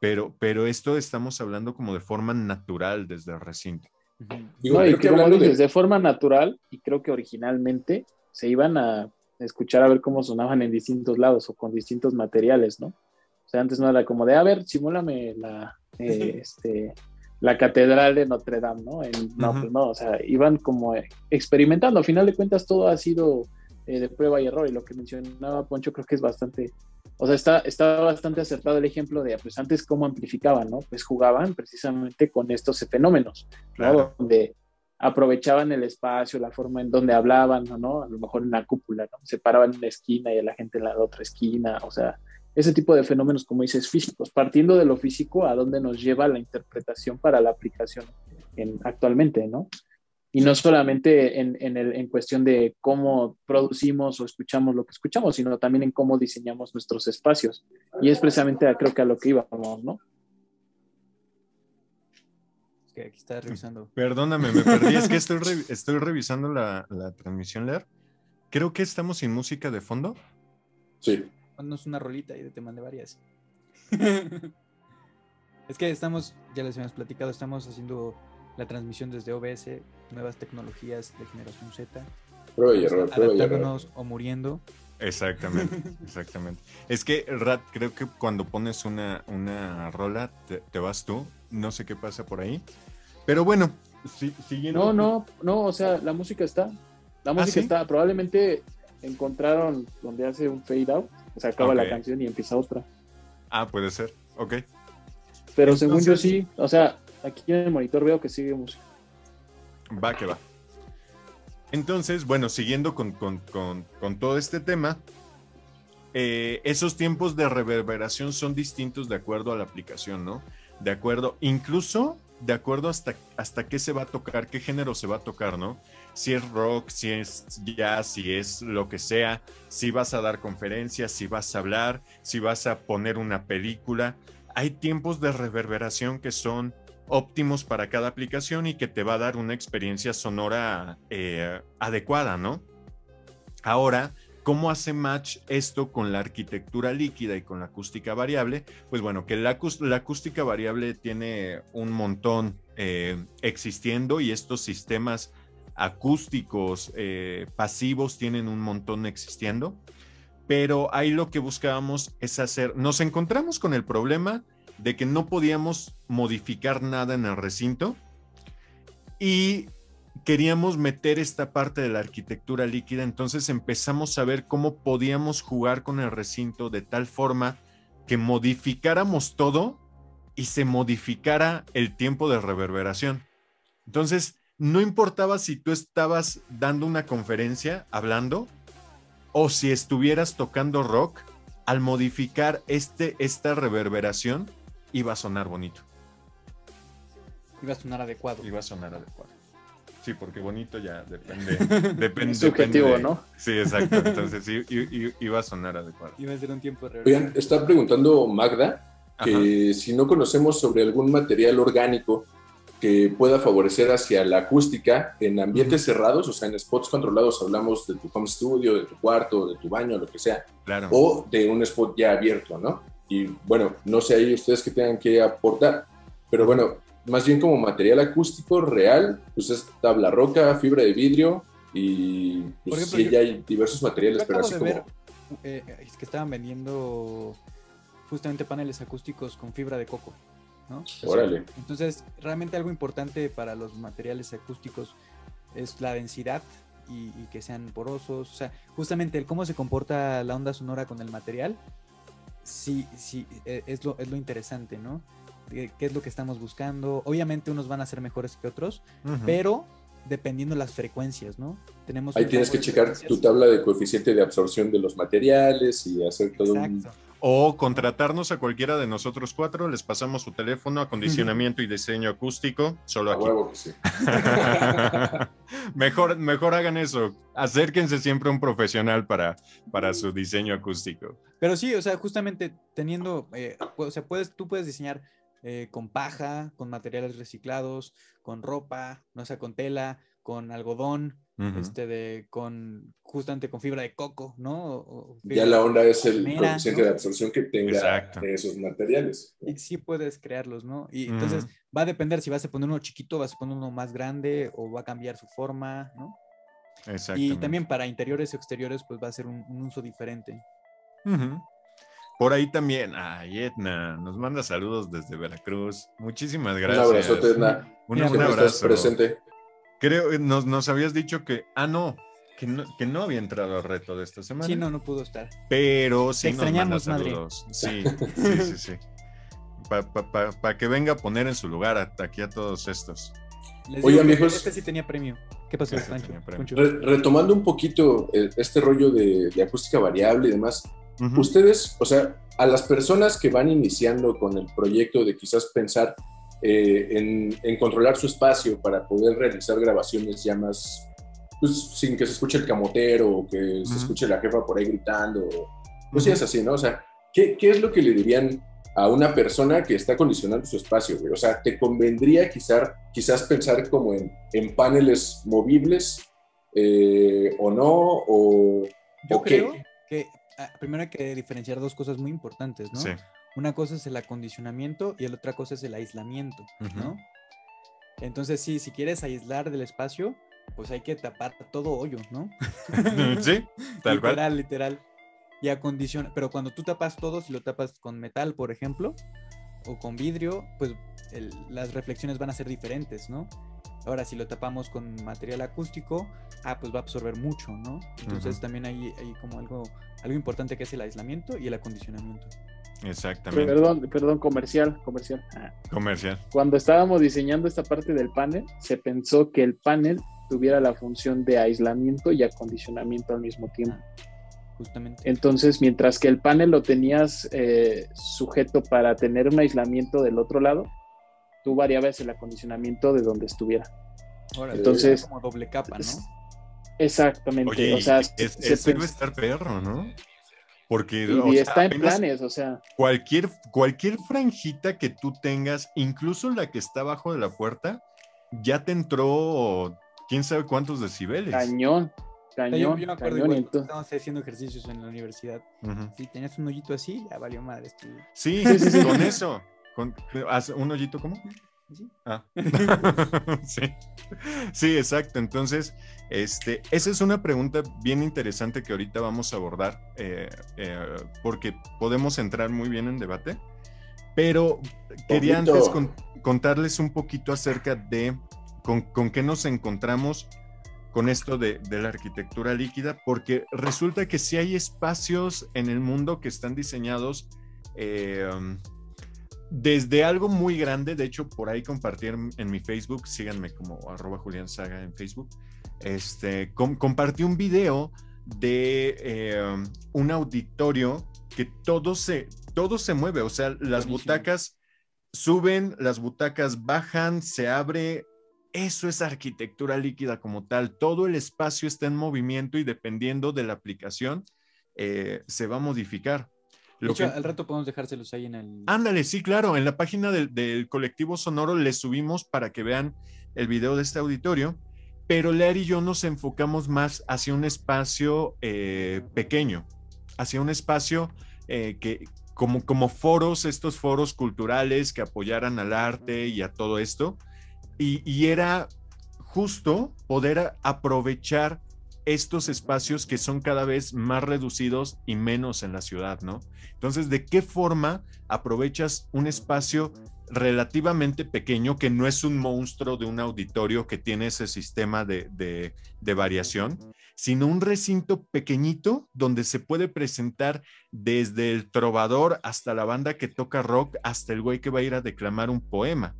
Pero, pero esto estamos hablando como de forma natural desde el recinto. Digo, No, y que hablando de- forma natural, y creo que originalmente se iban a escuchar a ver cómo sonaban en distintos lados o con distintos materiales, ¿no? O sea, antes no era como de, a ver, simúlame la, eh, este, la catedral de Notre Dame, ¿no? En- no, pues no, o sea, iban como experimentando. A final de cuentas, todo ha sido eh, de prueba y error, y lo que mencionaba Poncho creo que es bastante, o sea, está, está bastante acertado el ejemplo de, pues antes cómo amplificaban, ¿no? Pues jugaban precisamente con estos fenómenos. ¿no? Claro. Donde aprovechaban el espacio, la forma en donde hablaban, ¿no? A lo mejor en la cúpula, ¿no? Se paraban en la esquina y a la gente en la otra esquina, o sea, ese tipo de fenómenos, como dices, físicos, partiendo de lo físico, a dónde nos lleva la interpretación para la aplicación en, actualmente, ¿no? Y no solamente en, en, el, en cuestión de cómo producimos o escuchamos lo que escuchamos, sino también en cómo diseñamos nuestros espacios. Y es precisamente, a- creo que a lo que íbamos, ¿no? Es que aquí está revisando. Perdóname, me perdí. Es que estoy, re- estoy revisando la, la transmisión, Lear. Creo que estamos sin música de fondo. Sí, Ponnos una rolita y te mandé varias. es que estamos, ya les habíamos platicado, estamos haciendo la transmisión desde OBS, nuevas tecnologías de generación Z. prueba y error, prueba y error. adaptándonos o muriendo. Exactamente, exactamente. Es que, Rat, creo que cuando pones una, una rola, te, te vas tú. No sé qué pasa por ahí. Pero bueno, si- siguiendo. No, no, no, o sea, la música está. La música ¿sí? está. Probablemente encontraron donde hace un fade out, se acaba Ok. la canción y empieza otra. Ah, puede ser. Ok. Pero según yo sí, o sea, aquí en el monitor veo que sigue música. Va que va. Entonces, bueno, siguiendo con, con- con- con todo este tema, eh, esos tiempos de reverberación son distintos de acuerdo a la aplicación, ¿no? De acuerdo, incluso de acuerdo hasta, hasta qué se va a tocar, qué género se va a tocar, ¿no? Si es rock, si es jazz, si es lo que sea, si vas a dar conferencias, si vas a hablar, si vas a poner una película. Hay tiempos de reverberación que son óptimos para cada aplicación y que te va a dar una experiencia sonora eh, adecuada, ¿no? Ahora, ¿cómo hace match esto con la arquitectura líquida y con la acústica variable? Pues bueno, que la, acús- la acústica variable tiene un montón eh, existiendo y estos sistemas acústicos eh, pasivos tienen un montón existiendo, pero ahí lo que buscábamos es hacer, nos encontramos con el problema de que no podíamos modificar nada en el recinto y queríamos meter esta parte de la arquitectura líquida, entonces empezamos a ver cómo podíamos jugar con el recinto de tal forma que modificáramos todo y se modificara el tiempo de reverberación. Entonces, no importaba si tú estabas dando una conferencia hablando o si estuvieras tocando rock, al modificar este, esta reverberación, iba a sonar bonito. Iba a sonar adecuado. Iba a sonar adecuado. Sí, porque bonito ya depende. depende Subjetivo, depende de- ¿no? Sí, exacto. Entonces sí, iba a sonar adecuado. Iba a ser un tiempo de Oigan, está preguntando Magda que si no conocemos sobre algún material orgánico que pueda favorecer hacia la acústica en ambientes cerrados, o sea, en spots controlados, hablamos de tu home studio, de tu cuarto, de tu baño, lo que sea, Claro. o de un spot ya abierto, ¿no? Y bueno, no sé ahí ustedes que tengan que aportar, pero bueno, más bien como material acústico real, pues es tabla roca, fibra de vidrio y pues ejemplo, sí, yo- ya hay diversos materiales, pero así como... ver eh, es que estaban vendiendo justamente paneles acústicos con fibra de coco, ¿no? Órale. Entonces, realmente algo importante para los materiales acústicos es la densidad y, y que sean porosos. O sea, justamente el cómo se comporta la onda sonora con el material, sí, sí, eh, es lo, es lo interesante, ¿no? ¿Qué, qué es lo que estamos buscando? Obviamente unos van a ser mejores que otros, pero dependiendo las frecuencias, ¿no? Tenemos Ahí tienes que checar tu tabla de coeficiente de absorción de los materiales y hacer todo un... O contratarnos a cualquiera de nosotros cuatro, les pasamos su teléfono, acondicionamiento y diseño acústico, solo A aquí. huevo que sí. mejor, mejor hagan eso. Acérquense siempre a un profesional para, para su diseño acústico. Pero sí, o sea, justamente teniendo, eh, o sea, puedes, tú puedes diseñar eh, con paja, con materiales reciclados, con ropa, no sé, con tela, con algodón, Este de, con, justamente con fibra de coco, ¿no? O- o Ya la onda es el coeficiente ¿no? de absorción que tenga Exacto. esos materiales. Y sí puedes crearlos, ¿no? Y entonces va a depender si vas a poner uno chiquito, vas a poner uno más grande o va a cambiar su forma, ¿no? Y Exactamente. también para interiores o exteriores, pues va a ser un, un uso diferente. Por ahí también, ay, Etna, nos manda saludos desde Veracruz. Muchísimas gracias. Un abrazote, Edna. Un, un estás abrazo. presente. Creo, eh, nos, nos habías dicho que, ah, no, que no, que no había entrado al reto de esta semana. Sí, no, no pudo estar. Pero sí Te nos extrañamos, madre. Sí, sí, sí, sí. Para que venga a poner en su lugar a- aquí a todos estos. Les que viejos. Este sí tenía premio. ¿Qué pasó, Este premio. Re- retomando un poquito eh, este rollo de, de acústica variable y demás, ustedes, o sea, a las personas que van iniciando con el proyecto de quizás pensar eh, en, en controlar su espacio para poder realizar grabaciones ya más, pues sin que se escuche el camotero o que se Ujú. escuche la jefa por ahí gritando, pues sí es así, ¿no? O sea, ¿qué, qué es lo que le dirían a una persona que está condicionando su espacio, güey? O sea, ¿te convendría quizás, quizás pensar como en, en paneles movibles eh, o no? O, Yo ¿o qué? creo que ah, primero hay que diferenciar dos cosas muy importantes, ¿no? Sí. Una cosa es el acondicionamiento y la otra cosa es el aislamiento, ¿no? Entonces, sí, si quieres aislar del espacio, pues hay que tapar todo hoyo, ¿no? Sí, tal cual. literal, literal. Y acondicionar, pero cuando tú tapas todo, si lo tapas con metal, por ejemplo, o con vidrio, pues el- las reflexiones van a ser diferentes, ¿no? Ahora, si lo tapamos con material acústico, ah, pues va a absorber mucho, ¿no? Entonces también hay, hay como algo, algo importante que es el aislamiento y el acondicionamiento. Exactamente. Perdón, perdón, comercial, comercial. Ah, Comercial. Cuando estábamos diseñando esta parte del panel, se pensó que el panel tuviera la función de aislamiento y acondicionamiento al mismo tiempo. Justamente. Entonces, mientras que el panel lo tenías eh, sujeto para tener un aislamiento del otro lado, tú variabas el acondicionamiento de donde estuviera. Ahora, entonces- como doble capa, ¿no? Exactamente. Oye, o sea, es, se a pens- estar perro, ¿no? Porque y, o y sea, está en planes, o sea, Cualquier, cualquier franjita que tú tengas, incluso la que está abajo de la puerta, ya te entró quién sabe cuántos decibeles. cañón, yo, cañón, yo me acuerdo cañón. igual, entonces- estábamos haciendo ejercicios en la universidad. Si tenías un hoyito así, ya valió madre. Sí, Sí, sí, sí. con eso. Con, un hoyito, ¿cómo? ¿Sí? Ah. sí. Sí, exacto. Entonces, este, esa es una pregunta bien interesante que ahorita vamos a abordar, eh, eh, porque podemos entrar muy bien en debate. Pero quería Poquito. antes con- contarles un poquito acerca de con, con qué nos encontramos con esto de, de la arquitectura líquida, porque resulta que sí hay espacios en el mundo que están diseñados eh, desde algo muy grande, de hecho por ahí compartí en, en mi Facebook, síganme como arroba Julián Saga en Facebook, este, com- compartí un video de eh, un auditorio que todo se, todo se mueve, o sea, las Buenísimo. butacas suben, las butacas bajan, se abre. Eso es arquitectura líquida como tal. Todo el espacio está en movimiento y dependiendo de la aplicación eh, se va a modificar. Lo hecho, que- al rato podemos dejárselos ahí en el. Ándale, sí, claro. En la página del, del colectivo Sonoro les subimos para que vean el video de este auditorio, pero Lear y yo nos enfocamos más hacia un espacio eh, pequeño, hacia un espacio eh, que como, como foros, estos foros culturales que apoyaran al arte y a todo esto. Y, y era justo poder aprovechar estos espacios que son cada vez más reducidos y menos en la ciudad, ¿no? Entonces, ¿de qué forma aprovechas un espacio relativamente pequeño que no es un monstruo de un auditorio que tiene ese sistema de, de- variación, sino un recinto pequeñito donde se puede presentar desde el trovador hasta la banda que toca rock, hasta el güey que va a ir a declamar un poema?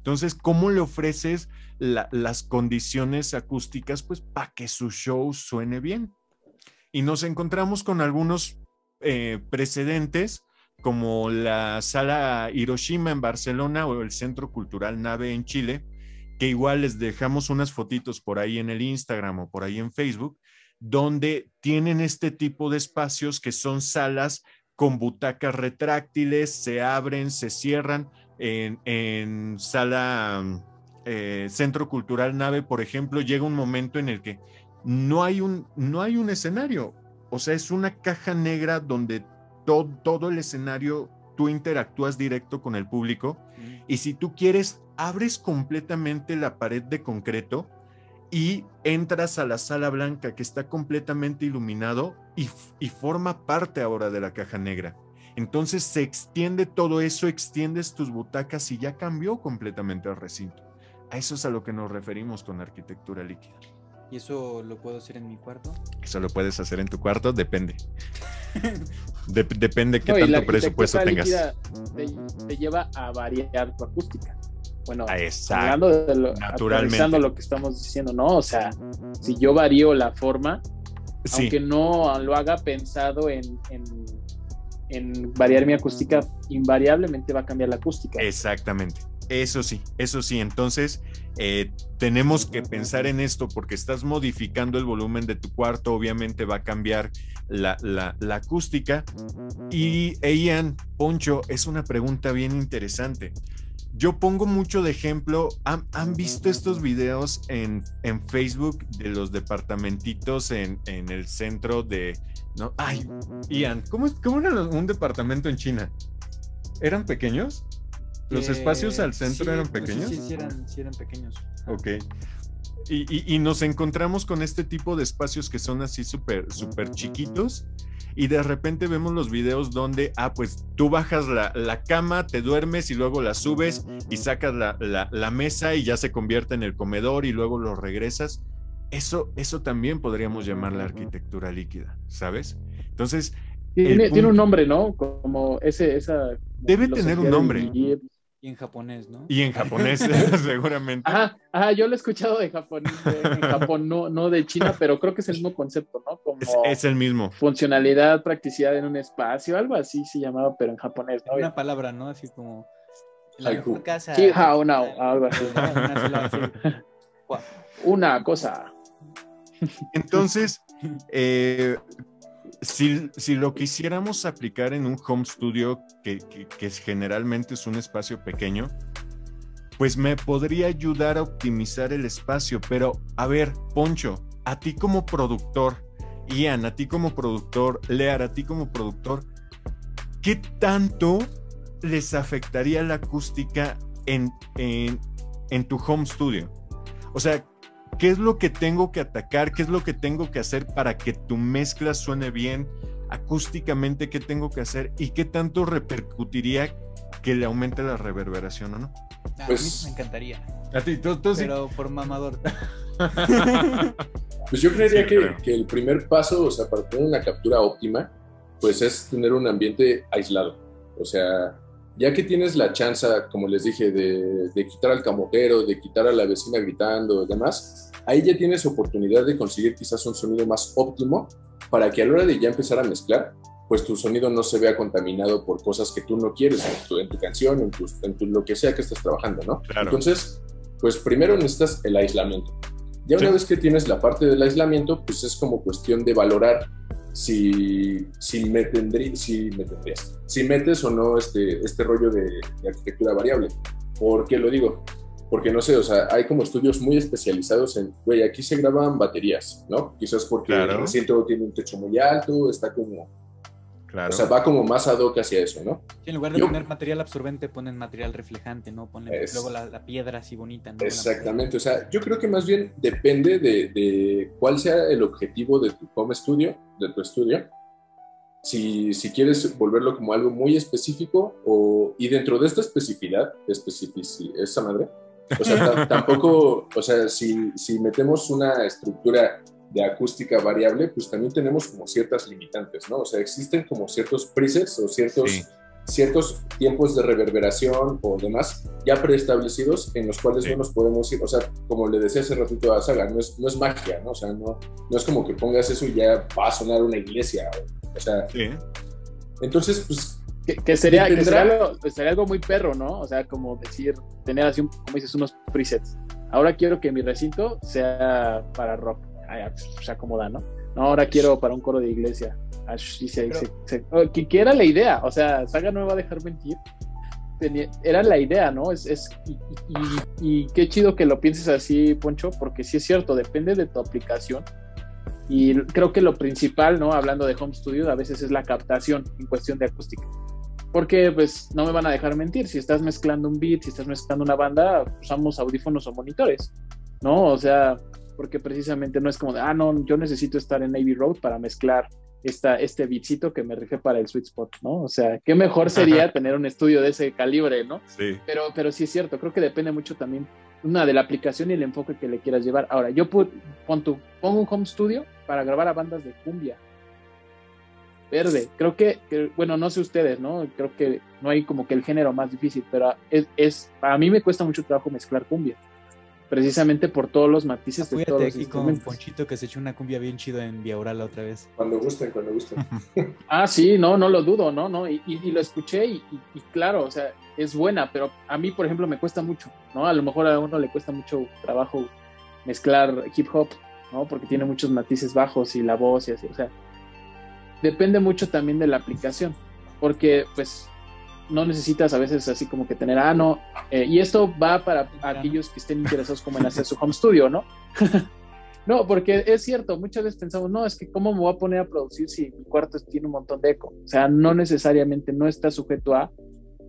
Entonces, ¿cómo le ofreces la- las condiciones acústicas pues para que su show suene bien? Y nos encontramos con algunos eh, precedentes como la sala Hiroshima en Barcelona o el Centro Cultural Nave en Chile, que igual les dejamos unas fotitos por ahí en el Instagram o por ahí en Facebook, donde tienen este tipo de espacios que son salas con butacas retráctiles, se abren, se cierran. En, en sala eh, Centro Cultural Nave, por ejemplo, llega un momento en el que no hay un, no hay un escenario, o sea, es una caja negra donde to- todo el escenario tú interactúas directo con el público Mm. y si tú quieres, abres completamente la pared de concreto y entras a la sala blanca que está completamente iluminado y, y forma parte ahora de la caja negra. Entonces se extiende todo eso, extiendes tus butacas y ya cambió completamente el recinto. A eso es a lo que nos referimos con arquitectura líquida. ¿Y eso lo puedo hacer en mi cuarto? Eso lo puedes hacer en tu cuarto, depende. Dep- depende qué No, y la tanto presupuesto tengas. Te, te lleva a variar tu acústica. Bueno, Ah, Exacto. hablando de lo, naturalmente. lo que estamos diciendo, ¿no? O sea, si yo varío la forma, Sí, aunque no lo haga pensado en, en, en variar mi acústica, invariablemente va a cambiar la acústica. exactamente. Eso sí, eso sí. Entonces, eh, tenemos que pensar en esto porque estás modificando el volumen de tu cuarto, obviamente va a cambiar la, la- la acústica. Y Ian, Poncho, es una pregunta bien interesante. Yo pongo mucho de ejemplo, ¿han, han visto estos videos en, en Facebook de los departamentitos en, en el centro de... No, ay, Ian, ¿cómo, cómo era un departamento en China? ¿Eran pequeños? ¿Los Eh, espacios al centro sí, eran sí, pequeños? Sí, sí, eran, sí eran pequeños. Ok. Y, y- y nos encontramos con este tipo de espacios que son así súper, súper chiquitos. Y de repente vemos los videos donde, ah, pues tú bajas la, la cama, te duermes y luego la subes y sacas la, la- la mesa y ya se convierte en el comedor y luego lo regresas. Eso, eso también podríamos llamar la arquitectura líquida, ¿sabes? Entonces, Tiene, tiene un nombre, ¿no? Como ese, esa. Debe tener un nombre. Y en japonés, ¿no? y en japonés seguramente. Ajá, ajá, yo lo he escuchado de Japón, de- en Japón, no, no de China, pero creo que es el mismo concepto, ¿no? Como Es, es el mismo. funcionalidad, practicidad en un espacio, algo así se llamaba, pero en japonés, ¿no? Una palabra, ¿no? Así como. La mejor casa. Sí, how now, algo así. Una. Una cosa. Entonces, eh, si, si lo quisiéramos aplicar en un home studio, que, que- generalmente es un espacio pequeño, pues me podría ayudar a optimizar el espacio. Pero, a ver, Poncho, a ti como productor, Ian, a ti como productor, Lear, a ti como productor, ¿qué tanto les afectaría la acústica en, en, en tu home studio? O sea, ¿qué es lo que tengo que atacar? ¿Qué es lo que tengo que hacer para que tu mezcla suene bien? Acústicamente, ¿qué tengo que hacer? ¿Y qué tanto repercutiría que le aumente la reverberación o no. Ah, Pues- a mí me encantaría, A ti, tú, tú sí. pero por mamador. Pues yo creería Sí, que, que el primer paso, o sea, para tener una captura óptima, pues es tener un ambiente aislado. O sea, ya que tienes la chance, como les dije, de, de quitar al camotero, de quitar a la vecina gritando y demás, ahí ya tienes oportunidad de conseguir quizás un sonido más óptimo para que a la hora de ya empezar a mezclar, pues tu sonido no se vea contaminado por cosas que tú no quieres en tu, en tu canción, en, tu, en tu- lo que sea que estés trabajando, ¿no? Claro. Entonces, pues primero necesitas el aislamiento. Ya una Sí. vez que tienes la parte del aislamiento, pues es como cuestión de valorar si, si, me tendrí- si me tendrías, si metes o no este, este rollo de, de arquitectura variable. ¿Por qué lo digo? Porque no sé, o sea, hay como estudios muy especializados en, güey, aquí se graban baterías, ¿no? Quizás porque Claro. el recinto tiene un techo muy alto, está como, Claro. o sea, va como más ad hoc hacia eso, ¿no? Sí, en lugar de Yo- poner material absorbente, ponen material reflejante, ¿no? Ponen Es- luego la, la piedra así bonita, ¿no? Exactamente, o sea, yo creo que más bien depende de, de cuál sea el objetivo de tu home studio, de tu estudio. Si, si quieres volverlo como algo muy específico o, y dentro de esta especificidad, especifici- esa madre, o sea, ta- tampoco, o sea, si, si metemos una estructura de acústica variable, pues también tenemos como ciertas limitantes, ¿no? O sea, existen como ciertos presets o ciertos Sí. ciertos tiempos de reverberación o demás ya preestablecidos en los cuales Sí. no nos podemos ir, o sea, como le decía hace ratito a Saga, no es, no es magia, ¿no? O sea, no, no es como que pongas eso y ya va a sonar una iglesia, o, o sea, Sí. entonces, pues, Que, que sería, que sería algo, pues, sería algo muy perro, ¿no? O sea, como decir, tener así, un- como dices, unos presets. Ahora quiero que mi recinto sea para rock. Ah, pues, se acomoda, ¿no? No, ahora quiero para un coro de iglesia. Sí, se- Pero- se- oh, que, que era la idea, o sea, Saga no me va a dejar mentir. Tenía- era la idea, ¿no? Es, es, y- y- y qué chido que lo pienses así, Poncho, porque sí es cierto, depende de tu aplicación. Y creo que lo principal, ¿no? Hablando de home studio, a veces es la captación en cuestión de acústica. Porque, pues, no me van a dejar mentir. Si estás mezclando un beat, si estás mezclando una banda, usamos audífonos o monitores, ¿no? O sea, porque precisamente no es como de, ah, no, yo necesito estar en Navy Road para mezclar esta, este beatcito que me rige para el sweet spot, ¿no? O sea, qué mejor sería tener un estudio de ese calibre, ¿no? Sí. Pero, pero sí es cierto, creo que depende mucho también, una, de la aplicación y el enfoque que le quieras llevar. Ahora, yo pu- pon pongo un home studio para grabar a bandas de cumbia. Verde, creo que, que- bueno, no sé ustedes, ¿no? Creo que no hay como que el género más difícil, pero es, es a mí me cuesta mucho trabajo mezclar cumbia, precisamente por todos los matices de todos Apóyate los aquí con. Ponchito que se echó una cumbia bien chido en Vía Oral la otra vez. cuando gusten, cuando gusten. Ah, sí, no, no lo dudo, ¿no? no y, y- y lo escuché y, y- y claro, o sea, es buena, pero a mí, por ejemplo, me cuesta mucho, ¿no? A lo mejor a uno le cuesta mucho trabajo mezclar hip hop, ¿no? Porque tiene muchos matices bajos y la voz y así, o sea, depende mucho también de la aplicación, porque pues no necesitas a veces así como que tener, ah, no, eh, y esto va para aquellos que estén interesados como en hacer su home studio, ¿no? No, porque es cierto, muchas veces pensamos, no, es que cómo me voy a poner a producir si mi cuarto tiene un montón de eco. O sea, no necesariamente no está sujeto a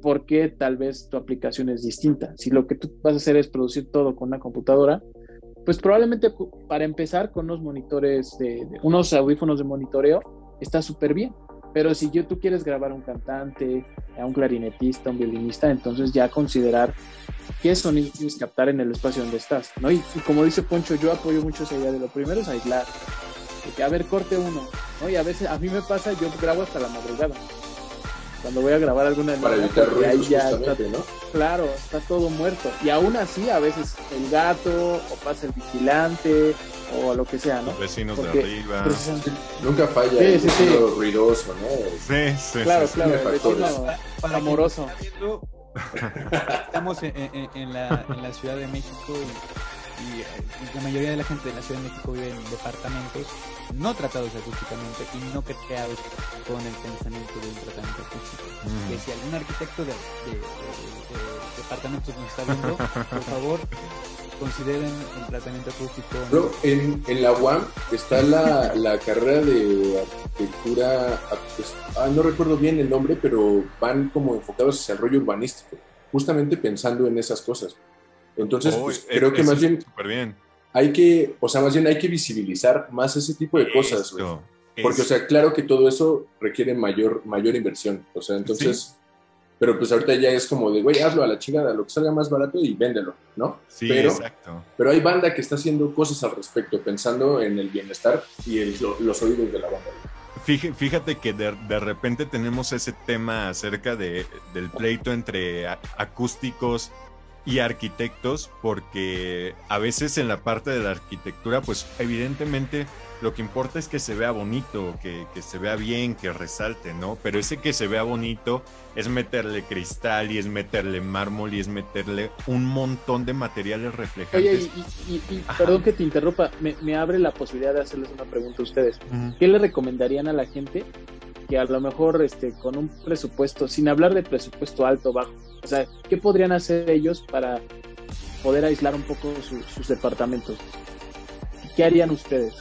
porque tal vez tu aplicación es distinta. Si lo que tú vas a hacer es producir todo con una computadora, pues probablemente para empezar con unos monitores, de, de- unos audífonos de monitoreo, está súper bien. Pero si yo, tú quieres grabar a un cantante, a un clarinetista, un violinista, entonces ya considerar qué sonido que captar en el espacio donde estás, ¿no? Y, y como dice Poncho, yo apoyo mucho esa idea de lo primero es aislar. De que, a ver, corte uno, ¿no? Y a veces, a mí me pasa, yo grabo hasta la madrugada. Cuando voy a grabar alguna Para nota, evitar porque ahí ruidos, ya está justamente, ¿no? claro, está todo muerto. Y aún así, a veces el gato, o pasa el vigilante, o lo que sea, ¿no? Los vecinos Porque- de arriba. Precisamente. Nunca falla Sí, el sí, sí. ruidoso, ¿no? Sí, sí, Claro, sí, claro, el vecino Para amoroso. viendo, estamos en, en- en la, en la Ciudad de México y, y, la mayoría de la gente de la Ciudad de México vive en departamentos no tratados acústicamente y no creados con el pensamiento de un tratamiento acústico. Mm. Que si algún arquitecto de, de- de- de departamentos nos está viendo, por favor, consideren el tratamiento acústico. Bro, en, en la UAM está la, la carrera de arquitectura, pues, ah, no recuerdo bien el nombre, pero van como enfocados hacia el rollo urbanístico, justamente pensando en esas cosas. Entonces, Oh, pues, eh, creo que más bien bien. hay que, o sea, más bien hay que visibilizar más ese tipo de cosas. Esto, Porque, o sea, claro que todo eso requiere mayor, mayor inversión. O sea, entonces, pero pues ahorita ya es como de, güey, hazlo a la chingada, lo que salga más barato y véndelo, ¿no? Sí, pero, exacto. Pero hay banda que está haciendo cosas al respecto, pensando en el bienestar y el, los oídos de la banda. Fíjate que de, de, repente tenemos ese tema acerca de, del pleito entre acústicos y arquitectos, porque a veces en la parte de la arquitectura, pues evidentemente lo que importa es que se vea bonito, que, que, se vea bien, que resalte, ¿no? Pero ese que se vea bonito es meterle cristal y es meterle mármol y es meterle un montón de materiales reflejantes. Oye, y, y, y perdón que te interrumpa, me, me, abre la posibilidad de hacerles una pregunta a ustedes. Uh -huh. ¿Qué le recomendarían a la gente que a lo mejor este, con un presupuesto, sin hablar de presupuesto alto o bajo, o sea, ¿qué podrían hacer ellos para poder aislar un poco su, sus departamentos? ¿Qué harían ustedes?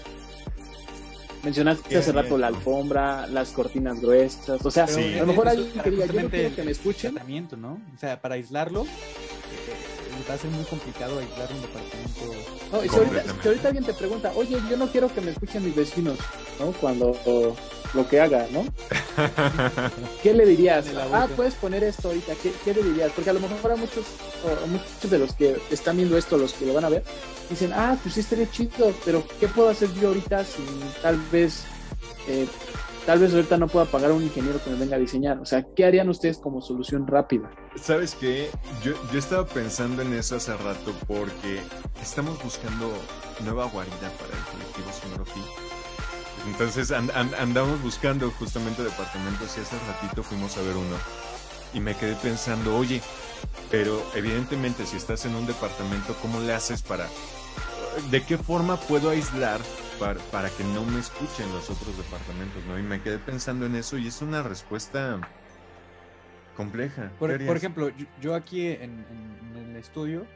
Mencionaste hace rato la alfombra, las cortinas gruesas, o sea, sí. a lo mejor alguien que diga, yo no quiero que me escuchen. ¿no? O sea, para aislarlo, eh, va a ser muy complicado aislar un departamento. No, y si ahorita, si ahorita, alguien te pregunta, oye, yo no quiero que me escuchen mis vecinos, ¿no? Cuando o, lo que haga, ¿no? ¿Qué le dirías? Ah, puedes poner esto ahorita, ¿qué, ¿qué, le dirías? Porque a lo mejor para muchos, o muchos de los que están viendo esto, los que lo van a ver, dicen, ah, pues sí estaría chido, pero ¿qué puedo hacer yo ahorita si tal vez, eh, tal vez ahorita no pueda pagar a un ingeniero que me venga a diseñar? O sea, ¿qué harían ustedes como solución rápida? ¿Sabes qué? Yo, yo estaba pensando en eso hace rato porque estamos buscando nueva guarida para el colectivo Sonorofi. Entonces and, and, andamos buscando justamente departamentos y hace ratito fuimos a ver uno y me quedé pensando, oye, pero evidentemente si estás en un departamento, ¿cómo le haces para... ¿De qué forma puedo aislar para, para que no me escuchen los otros departamentos? ¿no? Y me quedé pensando en eso y es una respuesta compleja. Por, por ejemplo, yo, yo aquí en, en, en, el estudio,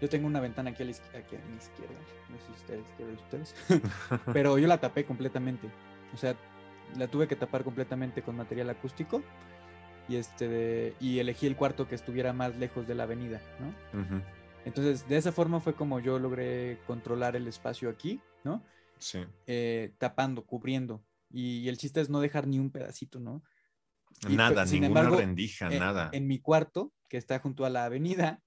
yo tengo una ventana aquí a, la, aquí a mi izquierda. No sé si ustedes quieren ustedes. pero yo la tapé completamente. O sea, la tuve que tapar completamente con material acústico y este de, y elegí el cuarto que estuviera más lejos de la avenida, ¿no? Uh -huh. Entonces, de esa forma fue como yo logré controlar el espacio aquí, ¿no? Sí. Eh, tapando, cubriendo. Y, y, el chiste es no dejar ni un pedacito, ¿no? Y, nada, sin ninguna embargo, rendija, en, nada. En mi cuarto, que está junto a la avenida,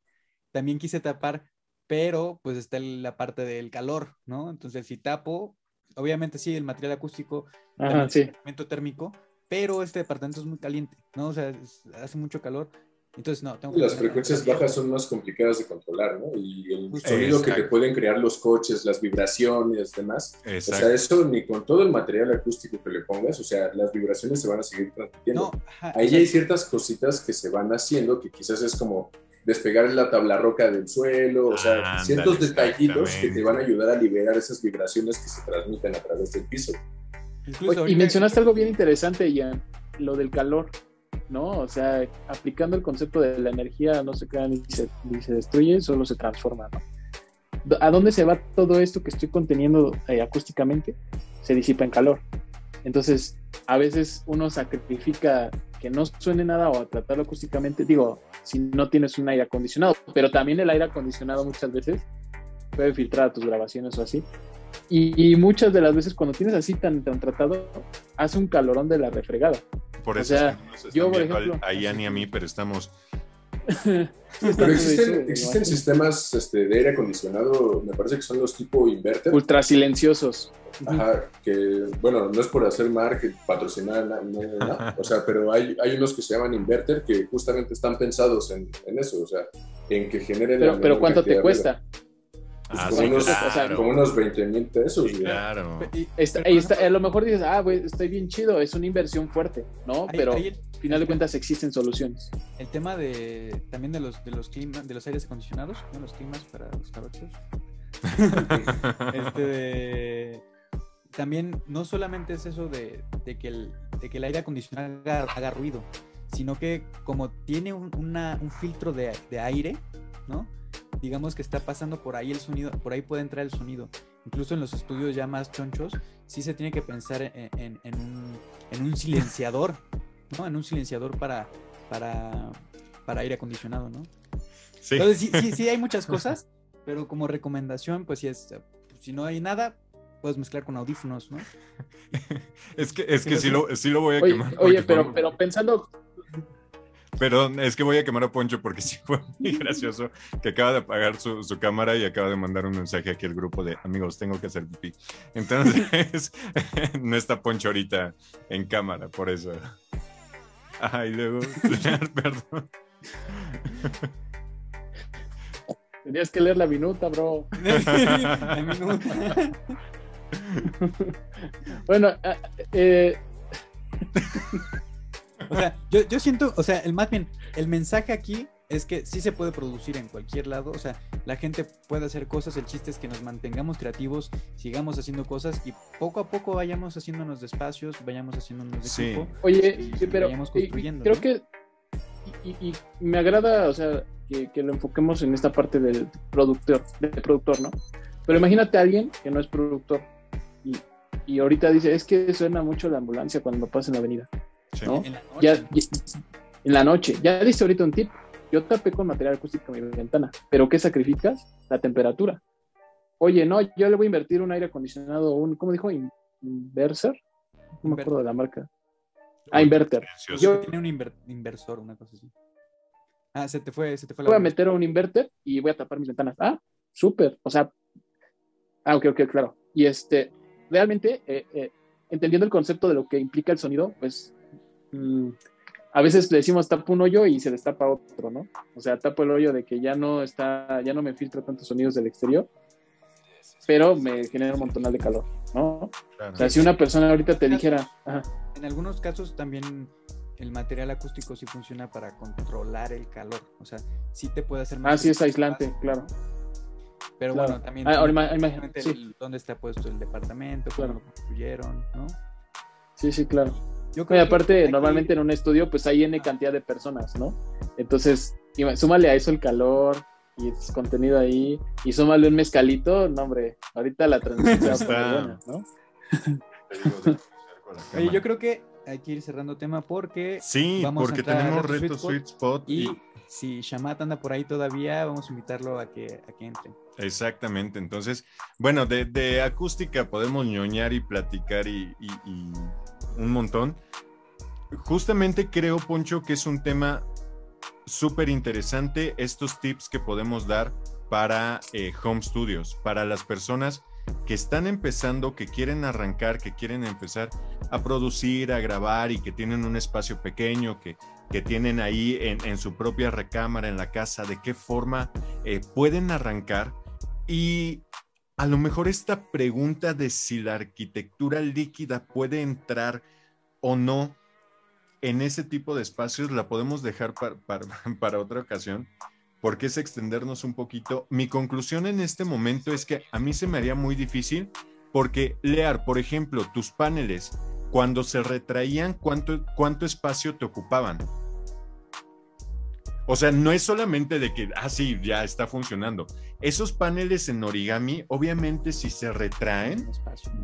también quise tapar, pero pues está la parte del calor, ¿no? Entonces, si tapo, obviamente sí, el material acústico, Ajá, sí. el elemento térmico, pero este departamento es muy caliente, ¿no? O sea, es, hace mucho calor. Entonces, no, tengo que Las frecuencias bajas son más complicadas de controlar, ¿no? Y el sonido Exacto. que te pueden crear los coches, las vibraciones, demás. Exacto. O sea, eso ni con todo el material acústico que le pongas, o sea, las vibraciones se van a seguir transmitiendo. No, ajá, Ahí hay ciertas cositas que se van haciendo que quizás es como despegar la tabla roca del suelo, o sea, ah, ciertos detallitos que te van a ayudar a liberar esas vibraciones que se transmiten a través del piso. Oye, y mencionaste algo bien interesante, Ian, lo del calor, ¿no? O sea, aplicando el concepto de la energía, no se crea ni se, ni se destruye, solo se transforma, ¿no? ¿A dónde se va todo esto que estoy conteniendo eh, acústicamente? Se disipa en calor. Entonces, a veces uno sacrifica que no suene nada o a tratarlo acústicamente, digo, si no tienes un aire acondicionado, pero también el aire acondicionado muchas veces puede filtrar a tus grabaciones o así. Y, y, muchas de las veces cuando tienes así tan, tan tratado, hace un calorón de la refregada. Por eso o sea, yo, por ejemplo, a Ian y a mí, pero estamos... sí, pero existen, existen sistemas este, de aire acondicionado, me parece que son los tipo inverter. Ultra silenciosos. Ajá, que bueno, no es por hacer marketing, patrocinar, nada, no, o sea, pero hay, hay unos que se llaman inverter que justamente están pensados en, en eso, o sea, en que generen. Pero, pero ¿cuánto te cuesta? Pues ah, como, sí, unos, claro. o sea, como, unos, 20 mil pesos. Sí, claro. Y, está, y está, a lo mejor dices, ah, güey, estoy bien chido, es una inversión fuerte, ¿no? Pero al final de cuentas existen soluciones. El tema de también de los de los climas, de los aires acondicionados, ¿no? los climas para los carochos. este de, también no solamente es eso de, de, que, el, de que el aire acondicionado haga, haga ruido, sino que como tiene un, una, un filtro de, de aire, ¿no? digamos que está pasando por ahí el sonido, por ahí puede entrar el sonido. Incluso en los estudios ya más chonchos, sí se tiene que pensar en, en, en, un, en un, silenciador, ¿no? En un silenciador para, para, para aire acondicionado, ¿no? Sí. Entonces, sí, sí, sí, hay muchas cosas, pero como recomendación, pues si es, si no hay nada, puedes mezclar con audífonos, ¿no? es que, es que sí, lo, sí lo voy a oye, quemar. Oye, pero, pero pensando, Perdón, es que voy a quemar a Poncho porque sí fue muy gracioso que acaba de apagar su, su cámara y acaba de mandar un mensaje aquí al grupo de amigos, tengo que hacer pipí. Entonces, no está Poncho ahorita en cámara, por eso. Ay, luego, perdón. Tenías que leer la minuta, bro. La minuta. Bueno, ah, eh, O sea, yo, yo siento, o sea, el más bien, el mensaje aquí es que sí se puede producir en cualquier lado, o sea, la gente puede hacer cosas, el chiste es que nos mantengamos creativos, sigamos haciendo cosas y poco a poco vayamos haciéndonos de espacios, vayamos haciéndonos de Sí. equipo. oye, y pero vayamos y- y construyendo, creo ¿no? que y, me agrada, o sea, que, que lo enfoquemos en esta parte del productor, del productor, ¿no? Pero imagínate a alguien que no es productor y ahorita dice, es que suena mucho la ambulancia cuando pasa en la avenida. Sí. ¿no? En la noche, ya, en la noche. Ya dice ahorita un tip. Yo tapé con material acústico mi ventana. ¿Pero qué sacrificas? La temperatura. Oye, no, yo le voy a invertir un aire acondicionado, un, ¿cómo dijo? In- Inverser. No me acuerdo de la marca. Ah, inverter. Yo Tiene un inver- inversor, una cosa así. Ah, se te fue, se te fue la voy a meter un inverter y voy a tapar mis ventanas. Ah, súper. O sea, ah, ok, ok, claro. Y este, realmente, eh, eh, entendiendo el concepto de lo que implica el sonido, pues mm, a veces le decimos tapa un hoyo y se destapa otro, ¿no? O sea, tapo el hoyo de que ya no está, ya no me filtra tantos sonidos del exterior, pero me genera un montonal de calor, ¿no? Claro. O sea, si una persona ahorita te dijera, ajá, En algunos casos también el material acústico sí funciona para controlar el calor. O sea, sí te puede hacer ah, sí es aislante, claro. Pero claro. bueno, también Ah, ahora tiene ima- ima- realmente sí. dónde está puesto el departamento, cómo Claro. lo construyeron, ¿no? Sí, sí, claro. Yo Y creo que aparte, aquí- normalmente en un estudio, pues hay N cantidad de personas, ¿no? Entonces, súmale a eso el calor y el contenido ahí, y súmale un mezcalito, no, hombre, ahorita la transmisión Está. buena, ¿no? Oye, yo creo que hay que ir cerrando tema porque Sí, Vamos porque a tenemos Reto reto Sweet Sweet Spot y y si Shamat anda por ahí todavía, vamos a invitarlo a que, a que entre. Exactamente, entonces, bueno, de, acústica podemos ñoñar y platicar y, un montón. Justamente creo, Poncho, que es un tema súper interesante estos tips que podemos dar para eh, home studios, para las personas que están empezando, que quieren arrancar, que quieren empezar a producir, a grabar y que tienen un espacio pequeño, que, que tienen ahí en, en su propia recámara, en la casa, de qué forma eh, pueden arrancar. Y a lo mejor esta pregunta de si la arquitectura líquida puede entrar o no en ese tipo de espacios la podemos dejar para, para, para otra ocasión, porque es extendernos un poquito. Mi conclusión en este momento es que a mí se me haría muy difícil, porque Lear, por ejemplo, tus paneles, cuando se retraían, ¿cuánto, cuánto espacio te ocupaban? O sea, no es solamente de que, ah, sí, ya está funcionando. Esos paneles en origami, obviamente, si se retraen,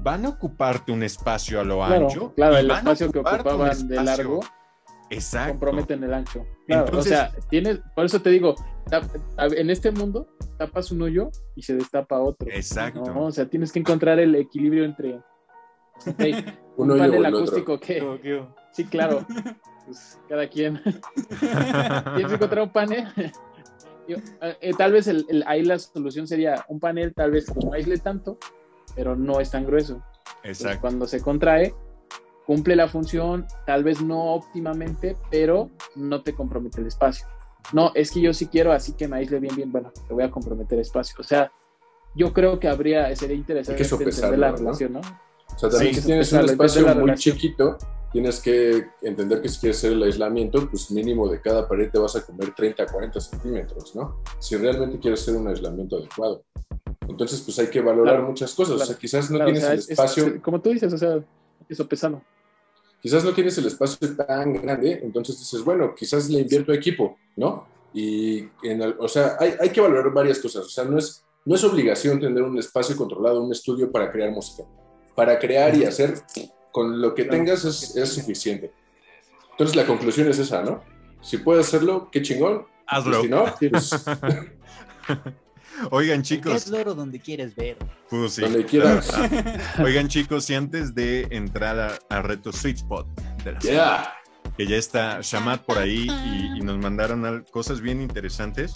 van a ocuparte un espacio a lo Claro, ancho. claro, y el van a espacio que ocupaban de largo Exacto. comprometen el ancho. Claro, Entonces- o sea, tienes, por eso te digo, en este mundo tapas un hoyo y se destapa otro. Exacto. ¿no? O sea, tienes que encontrar el equilibrio entre ok, Un un, panel el otro. acústico que, sí, claro, pues, cada quien. tienes que encontrar un panel. Yo, eh, tal vez el- el- ahí la solución sería un panel, tal vez que no aísle tanto, pero no es tan grueso. Exacto. cuando se contrae, cumple la función, tal vez no óptimamente, pero no te compromete el espacio. No, es que yo sí quiero, así que me aísle bien, bien, bueno, te voy a comprometer espacio. O sea, yo creo que habría, sería interesante entender la ¿no? relación, ¿no? O sea, también Sí, si tienes un espacio muy relación. chiquito, tienes que entender que si quieres hacer el aislamiento, pues mínimo de cada pared te vas a comer 30, 40 centímetros, ¿no? Si realmente quieres hacer un aislamiento adecuado. Entonces, pues hay que valorar Claro, muchas cosas. O sea, claro, quizás no Claro, o tienes sea, el es- es- espacio, como tú dices, o sea, eso pesado. quizás no tienes el espacio tan grande, entonces dices, bueno, quizás le invierto equipo, ¿no? Y, en el- o sea, hay, hay que valorar varias cosas. O sea, no es, no es obligación tener un espacio controlado, un estudio para crear música. Para crear y hacer con lo que Claro. tengas es, es suficiente. Entonces la conclusión es esa, ¿no? Si puedes hacerlo, qué chingón. Hazlo. Si no, pues Oigan, Es chicos, loro donde quieres ver. pues sí. donde quieras. Oigan, chicos, y antes de entrar a, a Reto Sweet Spot de la semana, Yeah. que ya está Shamat por ahí y, y nos mandaron cosas bien interesantes.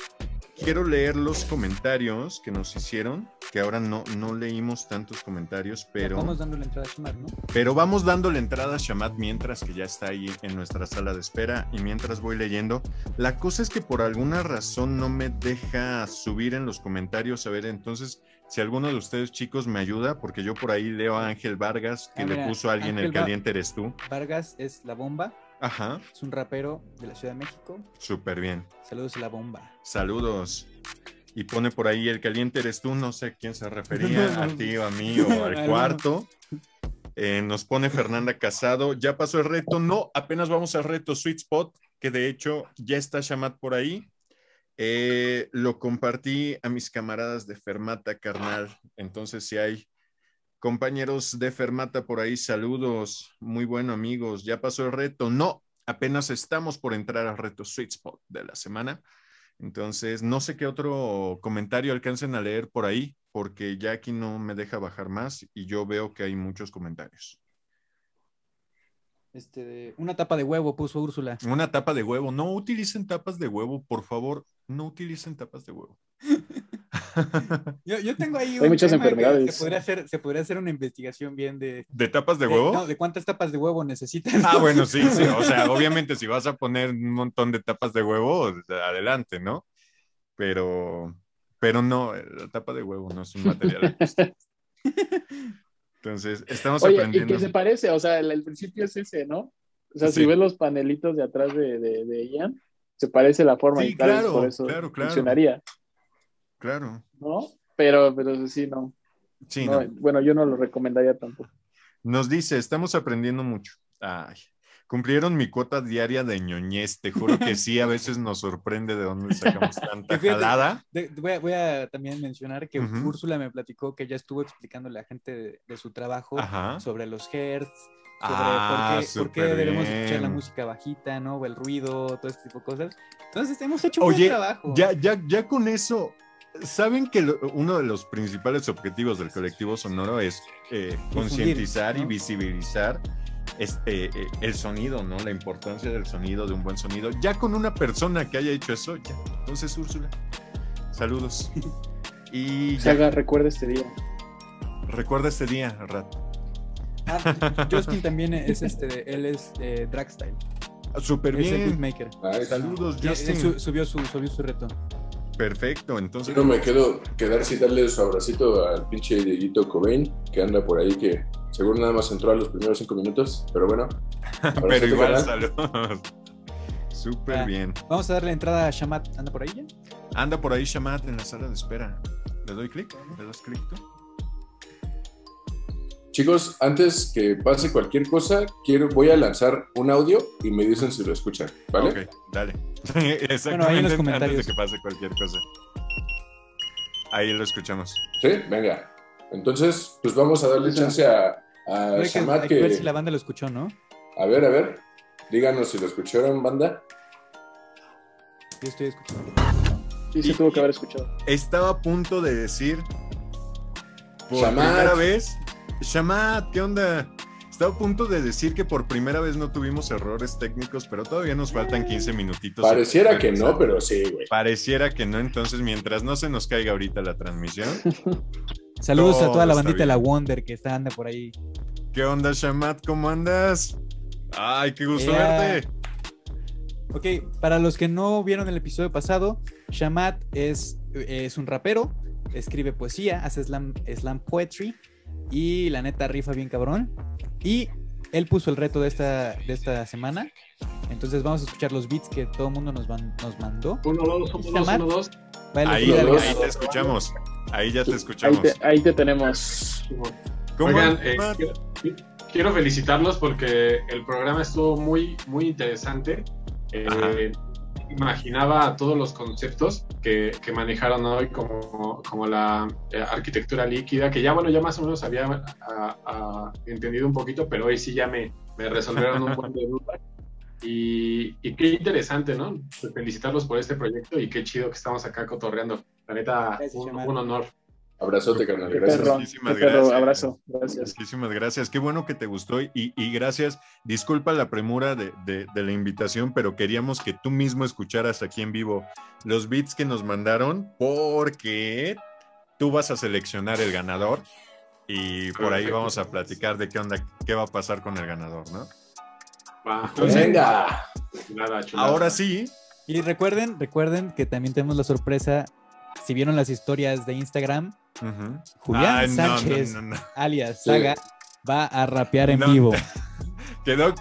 Quiero leer los comentarios que nos hicieron, que ahora no, no leímos tantos comentarios, pero... Vamos dando la entrada a Shamar, ¿no? Pero vamos dándole entrada a Shamat mientras que ya está ahí en nuestra sala de espera y mientras voy leyendo. La cosa es que por alguna razón no me deja subir en los comentarios. A ver, entonces, si alguno de ustedes chicos me ayuda, porque yo por ahí leo a Ángel Vargas que Ah, le mira, puso a alguien Ángel el caliente eres tú. Vargas es la bomba, Ajá, es un rapero de la Ciudad de México. súper bien. Saludos a la bomba. Saludos. Y pone por ahí el caliente eres tú, no sé a quién se refería, a ti o a mí o al cuarto. Eh, nos pone Fernanda Casado, ya pasó el reto, no, apenas vamos al reto Sweet Spot, que de hecho ya está Shamat por ahí. Eh, lo compartí a mis camaradas de Fermata, carnal. Entonces, si hay compañeros de Fermata por ahí, saludos. Muy bueno, amigos. Ya pasó el reto. No, apenas estamos por entrar al reto Sweet Spot de la semana. Entonces, no sé qué otro comentario alcancen a leer por ahí, porque ya aquí no me deja bajar más y yo veo que hay muchos comentarios. Este, una tapa de huevo puso Úrsula. Una tapa de huevo. No utilicen tapas de huevo, por favor. No utilicen tapas de huevo. Yo, yo tengo ahí Hay muchas tema que enfermedades. Se podría, hacer, se podría hacer una investigación bien de... ¿De tapas de de- huevo? no, de cuántas tapas de huevo necesitan. Ah, bueno, sí, sí. O sea, obviamente si vas a poner un montón de tapas de huevo, adelante, ¿no? Pero, pero no, la tapa de huevo no es un material. Entonces, estamos Oye, y aprendiendo. que se parece, o sea, el, el principio es ese, ¿no? O sea, Sí. si ves los panelitos de atrás de, de, de Ian, se parece la forma Sí, y tal claro, por eso claro, claro. funcionaría, Claro. ¿no? Pero, pero sí, no. Sí, No, no. Bueno, yo no lo recomendaría tampoco. Nos dice, estamos aprendiendo mucho. Ay, cumplieron mi cuota diaria de ñoñez. Te juro que sí, a veces nos sorprende de dónde sacamos tanta jalada. De- voy, a, voy a también mencionar que Ujú. Úrsula me platicó que ya estuvo explicándole a la gente de, de su trabajo Ajá. sobre los hertz, sobre Ah, por, qué, por qué súper debemos escuchar la música bajita, ¿no? O el ruido, todo este tipo de cosas. Entonces, hemos hecho un Oye, buen trabajo. Ya, ya, ya con eso, ¿saben que lo- uno de los principales objetivos del colectivo sonoro es eh, concientizar y visibilizar este, eh, el sonido, ¿no? La importancia del sonido, de un buen sonido. Ya con una persona que haya hecho eso, ya. Entonces, Úrsula, saludos. Y ya, Saga, recuerda este día. recuerda este día, Rat. Ah, Justin también es este, él es eh, Dragstyle. Súper Es el bien. beatmaker. Ay, Saludos, Y él Justin. su- subió, su, subió su reto. Perfecto, entonces. Yo no me quedo quedar sin darle su abracito al pinche Dieguito Cobain, que anda por ahí, que seguro nada más entró a los primeros cinco minutos, pero bueno. Pero igual, saludos. Súper Ah. bien. Vamos a darle entrada a Shamat. ¿Anda por ahí ya? Anda por ahí Shamat en la sala de espera. ¿Le doy clic? ¿Le das clic tú? Chicos, antes que pase cualquier cosa, quiero, voy a lanzar un audio y me dicen si lo escuchan, ¿vale? Ok, dale. Exactamente Bueno, ahí en los antes comentarios. de que pase cualquier cosa. Ahí lo escuchamos. ¿Sí? Venga. Entonces, pues vamos a darle chance a, a que, Shamat que ver que... si la banda lo escuchó, ¿no? A ver, a ver. Díganos si lo escucharon, banda. Yo estoy escuchando. Sí, se Y- tuvo que haber escuchado. Estaba a punto de decir por Shamat. primera vez. Shamat, ¿qué onda? Estaba a punto de decir que por primera vez no tuvimos errores técnicos, pero todavía nos faltan 15 minutitos. Pareciera que no, pero sí, güey. Pareciera que no, entonces mientras no se nos caiga ahorita la transmisión. Saludos a toda la bandita de la. Wonder que está anda por ahí. ¿Qué onda, Shamat? ¿Cómo andas? Ay, qué gusto verte. Ok, para los que no vieron el episodio pasado, Shamat es, es un rapero, escribe poesía, hace slam, slam poetry y la neta rifa bien cabrón. Y él puso el reto de esta, de esta semana. Entonces vamos a escuchar los beats que todo el mundo nos, van- nos mandó. Uno, dos, uno, dos, uno, dos. Ahí, ahí te escuchamos. Ahí ya te Ahí escuchamos. te, ahí te tenemos. ¿Cómo Oigan, eh, quiero, quiero felicitarlos porque el programa estuvo muy, muy interesante. Eh, Ajá. Imaginaba todos los conceptos que, que manejaron hoy, como, como la eh, arquitectura líquida, que ya, bueno, ya más o menos había ah, ah, entendido un poquito, pero hoy sí ya me, me resolvieron un buen de dudas. Y, y qué interesante, ¿no? Felicitarlos por este proyecto y qué chido que estamos acá cotorreando. La neta, Gracias, un, Shaman. un honor. Abrazote, carnal. Gracias. perro, Muchísimas perro, gracias. abrazo, gracias. Muchísimas gracias. Qué bueno que te gustó y, y gracias. Disculpa la premura de, de- de la invitación, pero queríamos que tú mismo escucharas aquí en vivo los beats que nos mandaron porque tú vas a seleccionar el ganador y por ahí vamos a platicar de qué onda, qué va a pasar con el ganador, ¿no? Entonces- Venga. Ahora sí, Y recuerden, recuerden que también tenemos la sorpresa. Si vieron las historias de Instagram. Julián Ay, Sánchez, no, no, no. alias Sí. Saga, va a rapear en No. vivo. Quedó,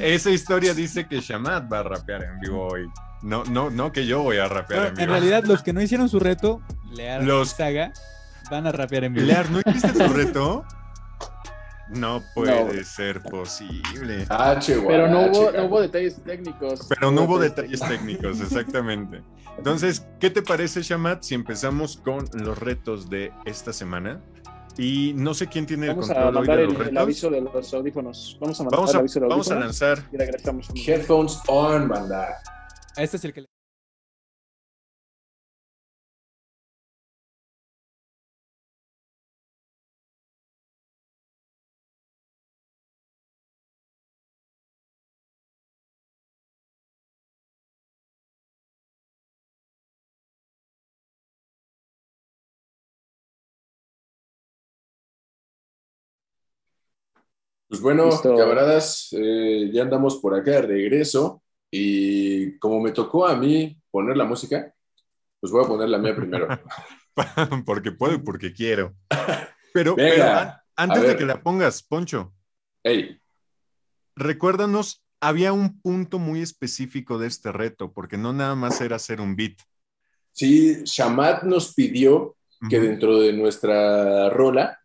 esa historia dice que Shamat va a rapear en vivo hoy. No, no, no que yo voy a rapear en vivo. en realidad, los que no hicieron su reto, Lear Los- y Saga, van a rapear en vivo. Lear, ¿no hiciste tu reto? No puede No. ser posible. H, Pero no hubo, no hubo detalles técnicos. Pero no hubo detalles técnicos, exactamente. Entonces, ¿qué te parece, Shamat, si empezamos con los retos de esta semana? Y no sé quién tiene Vamos el a control hoy de el, los el retos. aviso de los audífonos. Vamos a mandar Vamos el a, aviso de vamos a audífonos lanzar. y regresamos. Headphones on, banda. Este es el que. Pues bueno, Listo. camaradas, eh, ya andamos por acá de regreso y como me tocó a mí poner la música, pues voy a poner la mía primero. porque puedo y porque quiero. Pero, Venga, pero an- antes de que la pongas, Poncho, Hey, recuérdanos, había un punto muy específico de este reto, porque no nada más era hacer un beat. sí, Shamat nos pidió que dentro de nuestra rola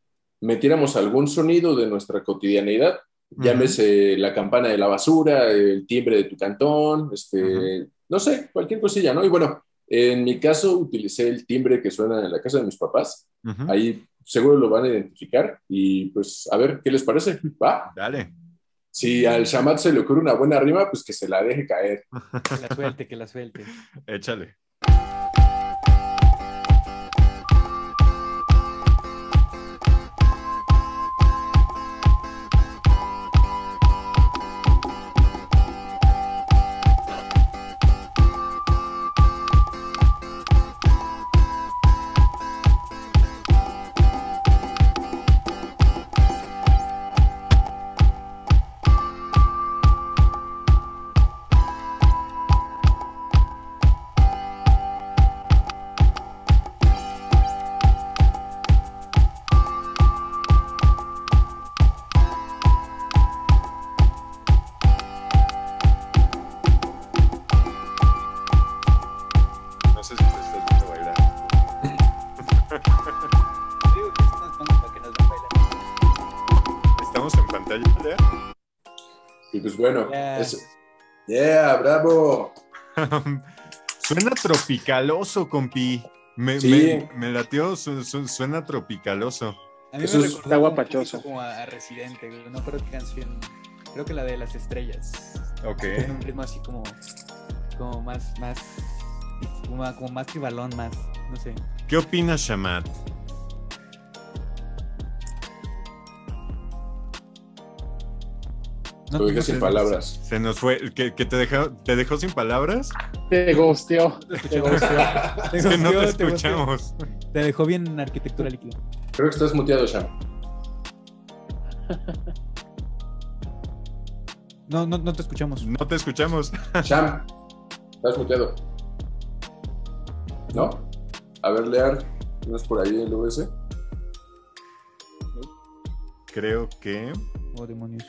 metiéramos algún sonido de nuestra cotidianeidad. Llámese la campana de la basura, el timbre de tu cantón, este, no sé, cualquier cosilla, ¿no? Y bueno, en mi caso utilicé el timbre que suena en la casa de mis papás. Ujú. Ahí seguro lo van a identificar y pues a ver qué les parece. Va. Dale. Si al Shamat se le ocurre una buena rima, pues que se la deje caer. Que la suelte, que la suelte. Échale. Bravo. Suena tropicaloso, compi. Me, Sí. me, me su- su- suena tropicaloso. A mí Eso me está guapachoso. Como a, a Residente, güey. No creo qué canción. Creo que la de las estrellas. Ok. Tiene un ritmo así como. Como más. más como, como más tribalón, más. No sé. ¿Qué opinas, Shamat? No, dije no sin palabras. Se nos fue. ¿Que, que te, dejó, te dejó sin palabras? Te gosteó. no te Te gosteó. Te Es que no te te escuchamos. Te dejó bien en arquitectura líquida. Creo que estás muteado, Sham. No, no, no te escuchamos. No te escuchamos. Sham, estás muteado. ¿No? A ver, Lear, ¿no es por ahí el US? Creo que. Oh, demonios.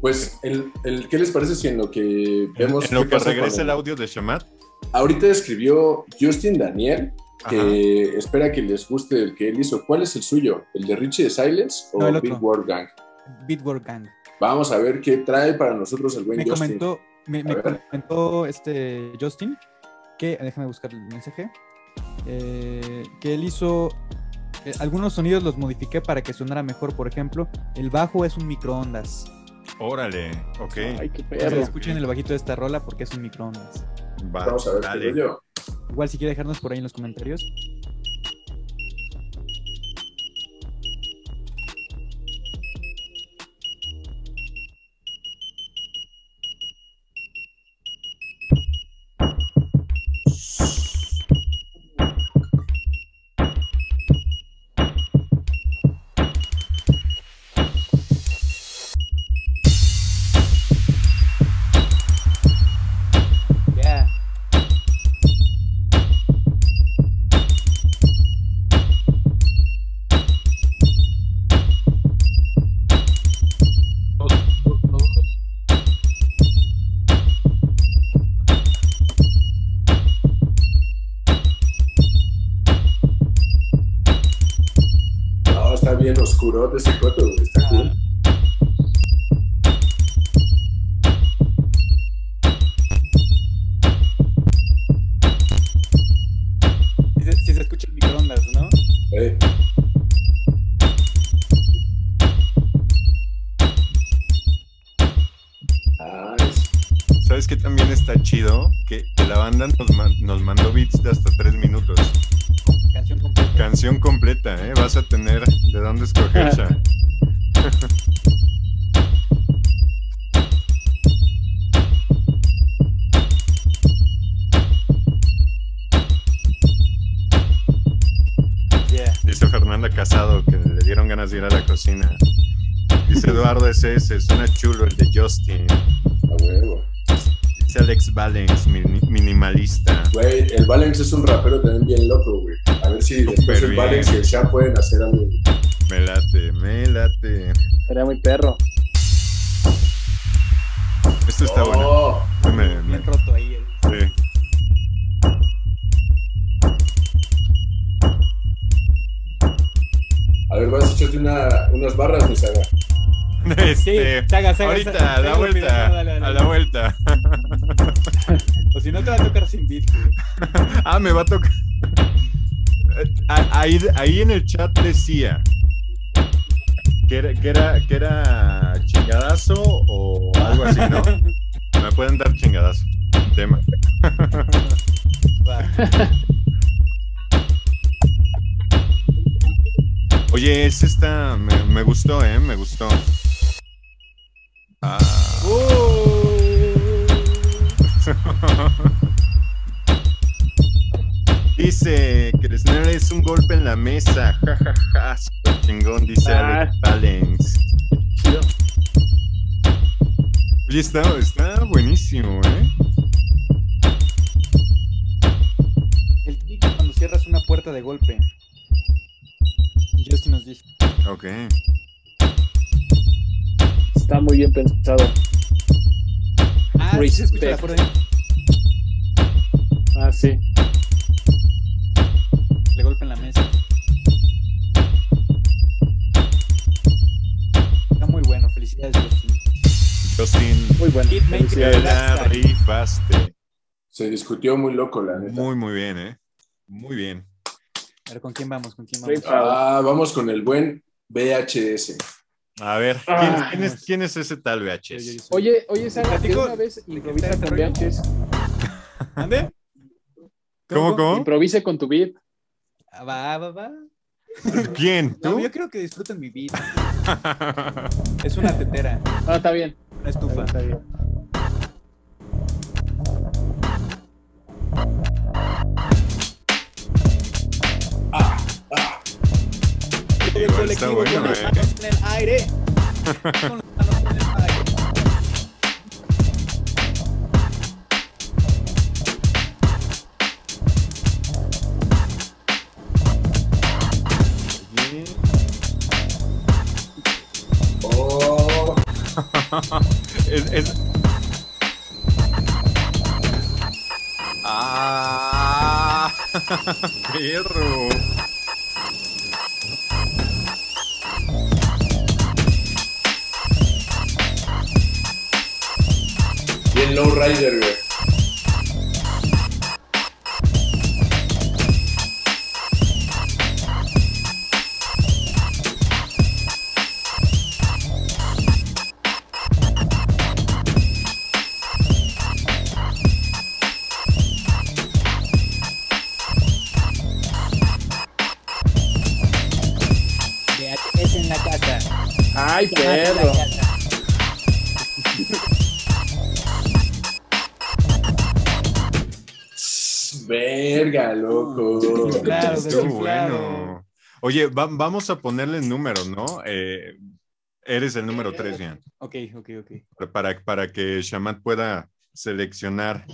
Pues, el, el, ¿qué les parece si en lo que vemos en lo que regrese el audio de Shamat. Ahorita escribió Justin Daniel que Ajá. espera que les guste el que él hizo. ¿Cuál es el suyo? ¿El de Richie de Silence o No, el Big otro. World Gang? Beatwork Gang. Vamos a ver qué trae para nosotros el buen Me Justin. comentó, me, me comentó este Justin que, déjame buscar el mensaje, eh, que él hizo eh, algunos sonidos los modifiqué para que sonara mejor. Por ejemplo, el bajo es un microondas. Órale. Ok. Ay, qué sea, perro. escuchen el bajito de esta rola porque es un microondas. Va, Vamos a ver dale. qué rollo. Igual si quiere dejarnos por ahí en los comentarios. this is Sham pueden hacer algo. Me late, me late. Sería muy perro. Esto está bueno. Oh, Me- me- Bien roto ahí. el- sí. A ver, vas a echarte una, unas barras, mi saga. Este, Saga, saga, ahorita, saga, a la vuelta, dale, dale, a la vuelta. O si no, te va a tocar sin beat. güey. Ah, me va a tocar. Ah, Ahí, ahí en el chat decía que era, que era, que era chingadazo o algo así, ¿no? Me pueden dar chingadazo. Tema. Oye, ese está. Me, me gustó, ¿eh? Me gustó. Ah. Dice que el snare es un golpe en la mesa. Ja, ja, ja. Super chingón, dice Ah. Alex Valens. Oye, está, está buenísimo, ¿eh? El clic cuando cierras una puerta de golpe. Justin nos dice. Ok. Está muy bien pensado. Ah, sí se escucha la Respect. puerta ahí. Ah, sí. Le golpe en la mesa. Está muy bueno, felicidades, Justin. Justin, Muy bueno. Felicidades. la rifaste. Se discutió muy loco, la neta. Muy, muy bien, ¿eh? Muy bien. A ver, ¿con quién vamos? ¿Con quién vamos? Ah, vamos con el buen VHS. A ver, ¿quién, Ah. quién es, quién es ese tal VHS? Oye, oye, ¿de platico una vez qué improvisa con? VHS? ¿Mande? ¿Cómo, cómo? Improvise con tu beat. Ah, Va, va, va. ¿Quién? No, ¿Tú? yo creo que disfruten mi beat. Es una tetera, Ah, está bien. una estufa. Está bien. Todo el Igual está colectivo bueno, con las ¿eh? manos en el aire. Es, es- ¡Ah! ¡Perro! bien low rider, güey. Loco. Claro, Estuvo bueno. Oye, va- vamos a ponerle números, ¿no? Eh, eres el número 3, Ian. Ok, ok, ok. Para, para que Shamat pueda seleccionar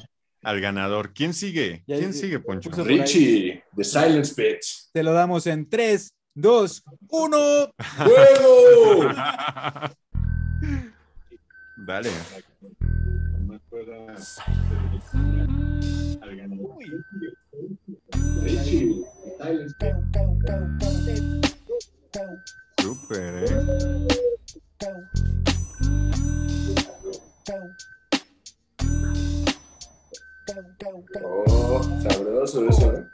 al ganador. ¿Quién sigue? ¿Quién ya- sigue, Poncho? Richie, The Silence Pitch. Te lo damos en 3, 2, 1. ¡Juego! Dale. Súper, ¿eh? Oh, sabroso eso, ¿eh?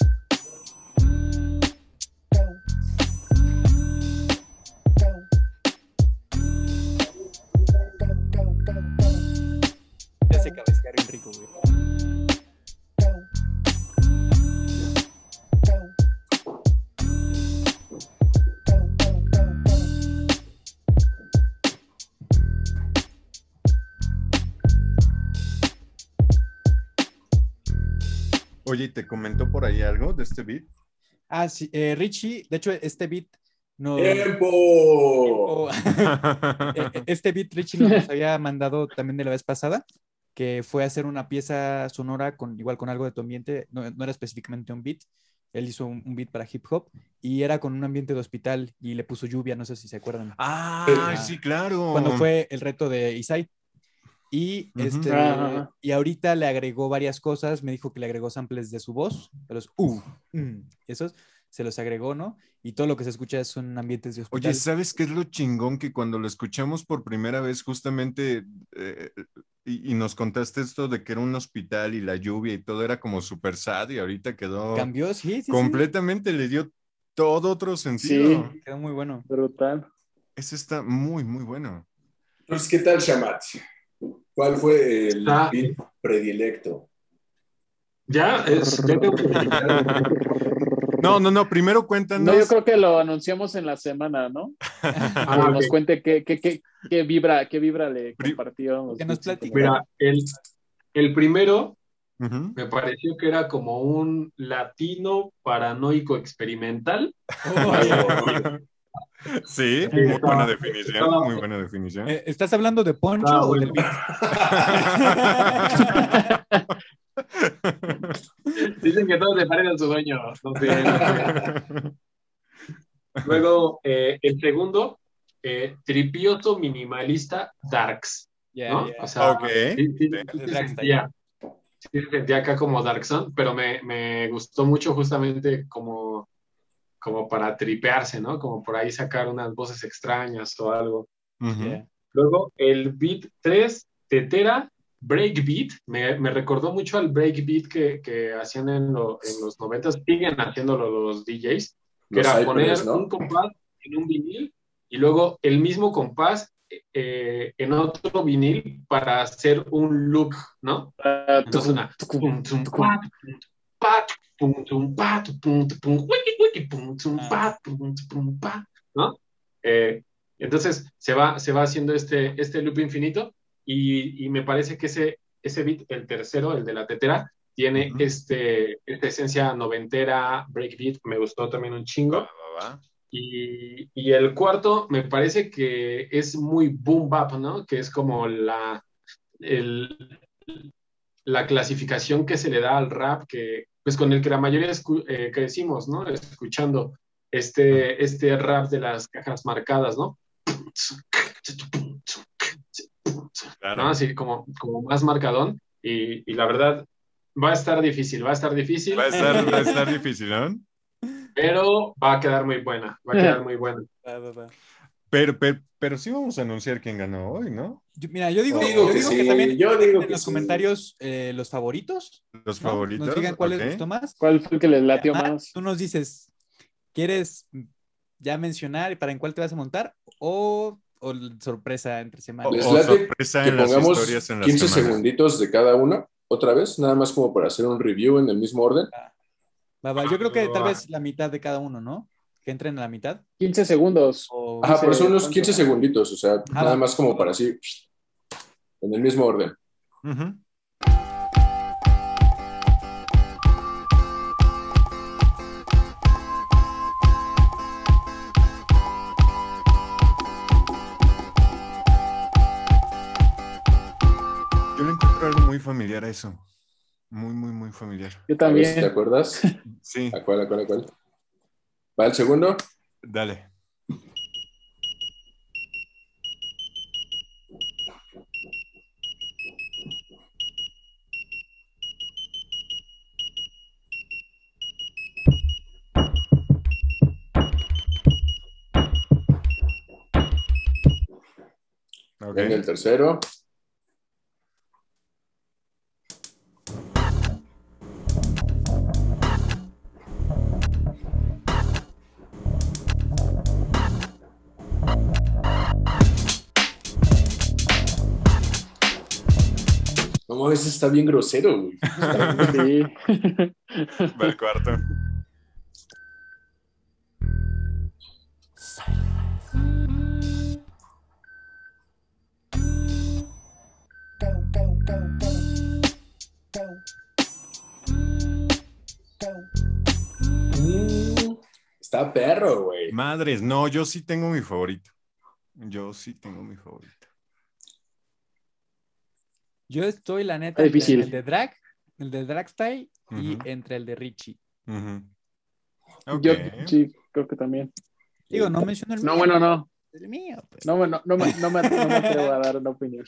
Ya se rico. Oye, ¿y ¿te comentó por ahí algo de este beat? Ah, sí, eh, Richie, de hecho, este beat no. ¡Tiempo! Eh, este beat Richie nos había mandado también de la vez pasada, que fue hacer una pieza sonora con igual con algo de tu ambiente, no, no era específicamente un beat, él hizo un, un beat para hip hop y era con un ambiente de hospital y le puso lluvia, no sé si se acuerdan. Ah, sí, claro. Cuando fue el reto de Isai. Y, este, y ahorita le agregó varias cosas, me dijo que le agregó samples de su voz, de los uh, mm, esos, se los agregó, ¿no? Y todo lo que se escucha son ambientes de hospital. Oye, ¿sabes qué es lo chingón? Que cuando lo escuchamos por primera vez, justamente, eh, y, y nos contaste esto de que era un hospital y la lluvia y todo era como super sad y ahorita quedó Cambió, sí, sí, sí. completamente, le dio todo otro sentido. Sí. Quedó muy bueno. Brutal. Ese está muy, muy bueno. Entonces, ¿qué tal, Shamat? ¿Cuál fue el Ah. beat predilecto? Ya, es, ya tengo que platicar. No, no, no, primero cuéntanos. No, yo creo que lo anunciamos en la semana, ¿no? Ah, que nos cuente qué, qué, qué, qué vibra, qué vibra le compartió. Que nos platique. Mira, el, el primero me pareció que era como un latino paranoico experimental. Sí, Sí, muy buena definición, muy buena definición. ¿Estás hablando de Poncho Ah, o bueno. del beat? Dicen que todos le parecen a su dueño. No sé, no sé. Luego, eh, el segundo, eh, tripioso minimalista Darks. Ya. O sea, Ok. sí, sí, Sí. sí se Darks sentía, acá como Dark Sun, pero me, me gustó mucho justamente como, como para tripearse, ¿no? Como por ahí sacar unas voces extrañas o algo. Ujú. Ya. Luego, el beat 3, Tetera, Breakbeat, me, me recordó mucho al breakbeat que, que hacían en, lo- en los 90, siguen haciéndolo los DJs, que Los era Cypress, poner ¿no? un compás en un vinil y luego el mismo compás eh, en otro vinil para hacer un loop, ¿no? Ah, Entonces una pa, pum, tum, pa, pum, tum, pa, pum, tum, pa, ¿no? Eh, entonces se va, se va haciendo este, este loop infinito y, y me parece que ese, ese beat, el tercero, el de la tetera, tiene Ujú. este, esta esencia noventera, breakbeat, me gustó también un chingo. Va, va, va. Y, y el cuarto me parece que es muy boom bap, ¿no? Que es como la, el- la clasificación que se le da al rap, que, pues con el que la mayoría escu- eh, crecimos, ¿no? Escuchando este, este rap de las cajas marcadas, ¿no? Claro. ¿no? Así como, como más marcadón. Y, y la verdad, va a estar difícil, va a estar difícil, Va a estar, va a estar difícil, ¿no? pero va a quedar muy buena, va a quedar muy buena. Pero, pero, pero sí vamos a anunciar quién ganó hoy, ¿no? Yo- mira, yo digo, yo digo digo que también yo digo en que los sí. comentarios eh, los favoritos. Los ¿no? favoritos. Nos digan cuál ok. les gustó más. ¿Cuál fue el que les latió Además, más? Tú nos dices, ¿quieres ya mencionar para en cuál te vas a montar? O, o sorpresa entre semana. Les O late sorpresa que en las pongamos historias en la 15 semana. segunditos de cada uno, otra vez, nada más como para hacer un review en el mismo orden. Va, va, Yo creo que tal vez la mitad de cada uno, ¿no? Que entren a la mitad. 15 segundos. O... Ajá, pero son unos ¿cuánto? 15 segunditos, o sea, Ah, nada más como para así, en el mismo orden. Yo le encuentro algo muy familiar a eso. Muy, muy, muy familiar. Yo si ¿Te también. acuerdas? Sí, ¿A cuál, a cuál, a cuál? ¿Va el segundo? Dale. Okay. el tercero. Está bien grosero, güey. Sí. Va el cuarto. Mm, Está perro, güey. Madres, no, yo sí tengo mi favorito. Yo sí tengo mi favorito. Yo estoy, la neta, entre difícil. el de Drag, el de Drag Style y entre el de Richie. Yo sí, creo que también. Digo, no menciono el No, mío. bueno, no. El mío, pues. No, bueno, no, me, no, me, no me atrevo a dar una opinión.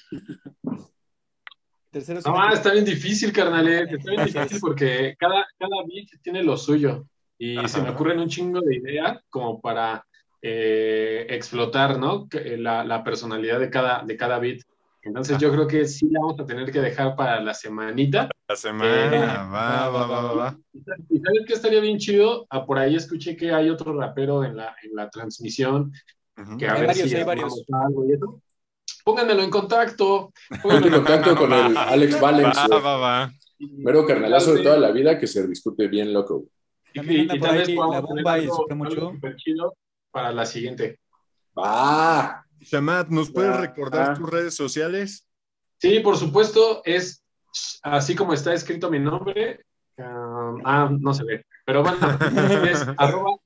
Tercero No, ah, está bien difícil, carnal. Está bien difícil porque cada, cada beat tiene lo suyo. Y Ajá. se me ocurren un chingo de ideas como para eh, explotar, ¿no? Que- La, la personalidad de cada, de cada beat. Entonces yo creo que sí la vamos a tener que dejar para la semanita. La semana, Eh, va, va, va, va, va. ¿Y sabes qué estaría bien chido? Ah, por ahí escuché que hay otro rapero en la, en la transmisión que a Hay ver varios, si hay varios. algo y eso. Pónganmelo en contacto. Ponte en contacto con el Alex Valens, Va, va, va. Mero carnalazo de toda la vida que se discute bien loco. Y, y por tal vez podamos La tener Bomba y chido para la siguiente. ¡Ah! Shamat, ¿nos puedes Ah, recordar ah. tus redes sociales? Sí, por supuesto, es así como está escrito mi nombre. um, ah, no se ve. Pero bueno, es arroba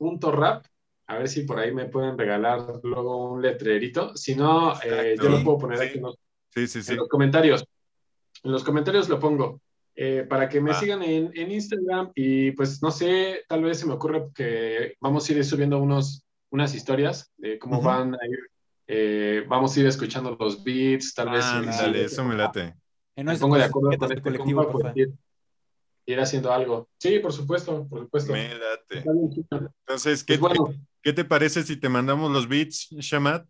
shamat.rap. A ver si por ahí me pueden regalar luego un letrerito. Si no, eh, yo lo puedo poner Sí. aquí en los, Sí, sí, sí. en los comentarios. En los comentarios lo pongo. eh, para que me sigan en, en Instagram y pues no sé, tal vez se me ocurre que vamos a ir subiendo unos, unas historias de cómo van a ir, eh, vamos a ir escuchando los beats, tal vez. Ah, dale, eso me late. En me pongo de acuerdo etiquetas con este colectivo, compa, pues, ir, ir haciendo algo. Sí, por supuesto, por supuesto. Me late. Entonces, ¿qué, Pues bueno, ¿qué te parece si te mandamos los beats, Shamat?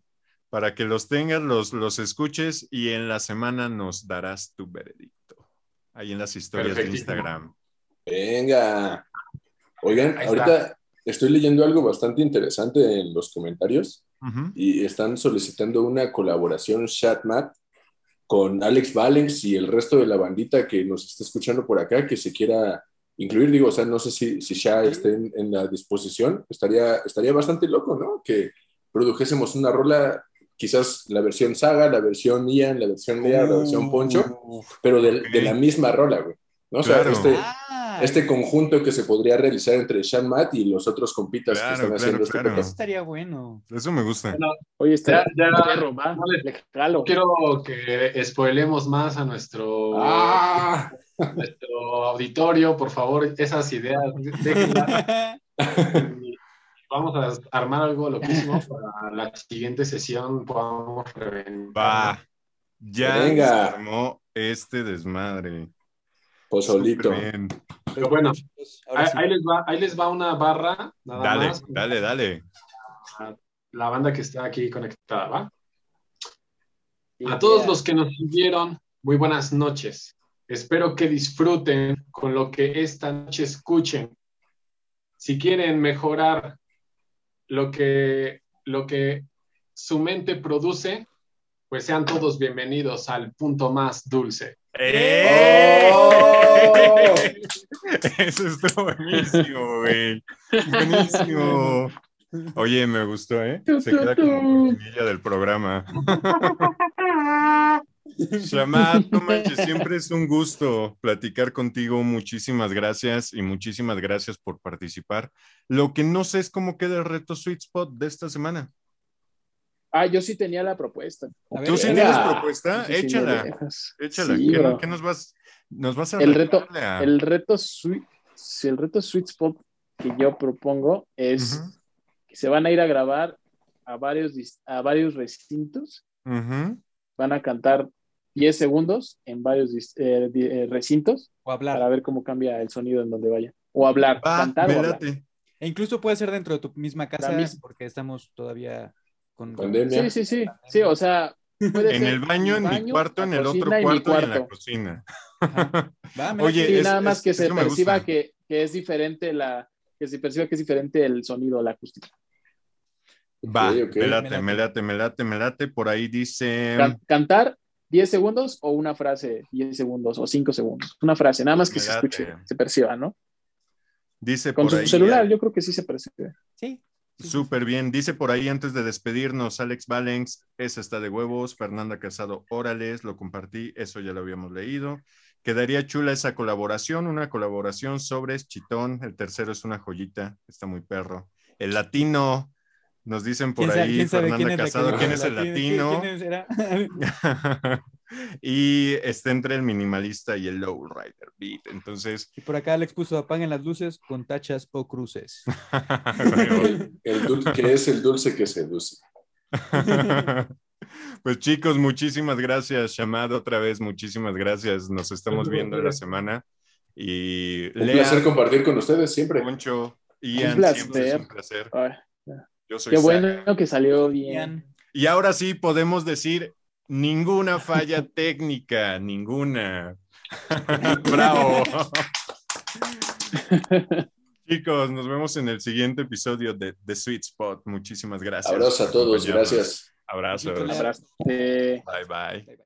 Para que los tengas, los, los escuches y en la semana nos darás tu veredicto. Ahí en las historias de. Instagram. Venga. Oigan, Ahí ahorita estoy leyendo algo bastante interesante en los comentarios y están solicitando una colaboración Chatmat con Alex Valens y el resto de la bandita que nos está escuchando por acá que se quiera incluir. Digo, o sea, no sé si, si ya esté en, en la disposición. Estaría, estaría bastante loco, ¿no? Que produjésemos una rola, quizás la versión Saga, la versión Ian, la versión Lea, la versión Poncho, pero de, la misma rola, güey. ¿no? O sea, Claro. este, Este conjunto que se podría realizar entre Sean Matt y los otros compitas Claro, que están claro, haciendo este eso estaría bueno. Eso me gusta. Oye, está Ya- ya- no no quiero que spoilemos más a nuestro, ¡Ah! nuestro auditorio, por favor, esas ideas, déjenlas. Vamos a armar algo loquísimo para la siguiente sesión podamos reventar. Va. Ya Venga. se armó este desmadre. Pozolito. Pero bueno, ahí, sí. ahí les va, ahí les va una barra, nada Dale, más. dale, dale. a La banda que está aquí conectada, ¿va? A todos los que nos siguieron, muy buenas noches. Espero que disfruten con lo que esta noche escuchen. Si quieren mejorar lo que, lo que su mente produce, pues sean todos bienvenidos al punto más dulce. ¡Eh! ¡Oh! Eso estuvo buenísimo, güey. Buenísimo. Oye, me gustó, ¿eh? Se queda como cortinilla del programa. Shamat, no manches, siempre es un gusto platicar contigo. Muchísimas gracias y muchísimas gracias por participar. Lo que no sé es cómo queda el reto Sweet Spot de esta semana. Ah, yo sí tenía la propuesta. A ver, ¿Tú sí tienes propuesta? Si Échala, échala. Sí, ¿Qué, nos vas, nos vas a El reto- a- El reto sweet, si el reto sweet spot que yo propongo es que se van a ir a grabar a varios, a varios recintos, van a cantar 10 segundos en varios eh, eh, recintos O hablar. para ver cómo cambia el sonido en donde vaya. O hablar, Va, cantar me o hablar. late. E incluso puede ser dentro de tu misma casa, mis- porque estamos todavía Con, Pandemia. Sí, sí, sí. Sí, o sea. puede En ser el baño, en mi baño, cuarto, en el otro y cuarto y en la cocina. Va, me Oye. Sí, es- nada más es- que se perciba que, que es diferente la, que se perciba que es diferente el sonido, la acústica. Va, Ok, ok. me late, Me me late, me late, me late. Por ahí dice. Can- cantar 10 segundos o una frase 10 segundos o 5 segundos. Una frase, nada más que Me se late. escuche, se perciba, ¿no? Dice Con por su ahí. celular, yo creo que sí se percibe. Sí. Súper bien. Dice por ahí antes de despedirnos, Alex Valenx, esa está de huevos. Fernanda Casado, órales, lo compartí, eso ya lo habíamos leído. Quedaría chula esa colaboración, una colaboración sobre Chitón. El tercero es una joyita, está muy perro. El latino, nos dicen por ¿Quién ahí, quién sabe Fernanda quién Casado, ¿quién es el latino? ¿Quién será? y está entre el minimalista y el lowrider beat. Entonces, Y por acá Alex puso apaguen las luces con tachas o cruces. El, que es el dulce que seduce. Pues chicos, muchísimas gracias, Shamad, otra vez, muchísimas gracias. Nos estamos viendo en la semana. Y Un Lea, placer compartir con ustedes siempre. Poncho, Ian, placer. siempre es un placer. Ay, Yo soy qué Zach. bueno que salió bien. Y ahora sí podemos decir ninguna falla técnica, ninguna. Bravo. Chicos, nos vemos en el siguiente episodio de The Sweet Spot. Muchísimas gracias. Abrazo a todos, acompañarnos. Abrazos. Abrazo. Eh, Bye bye.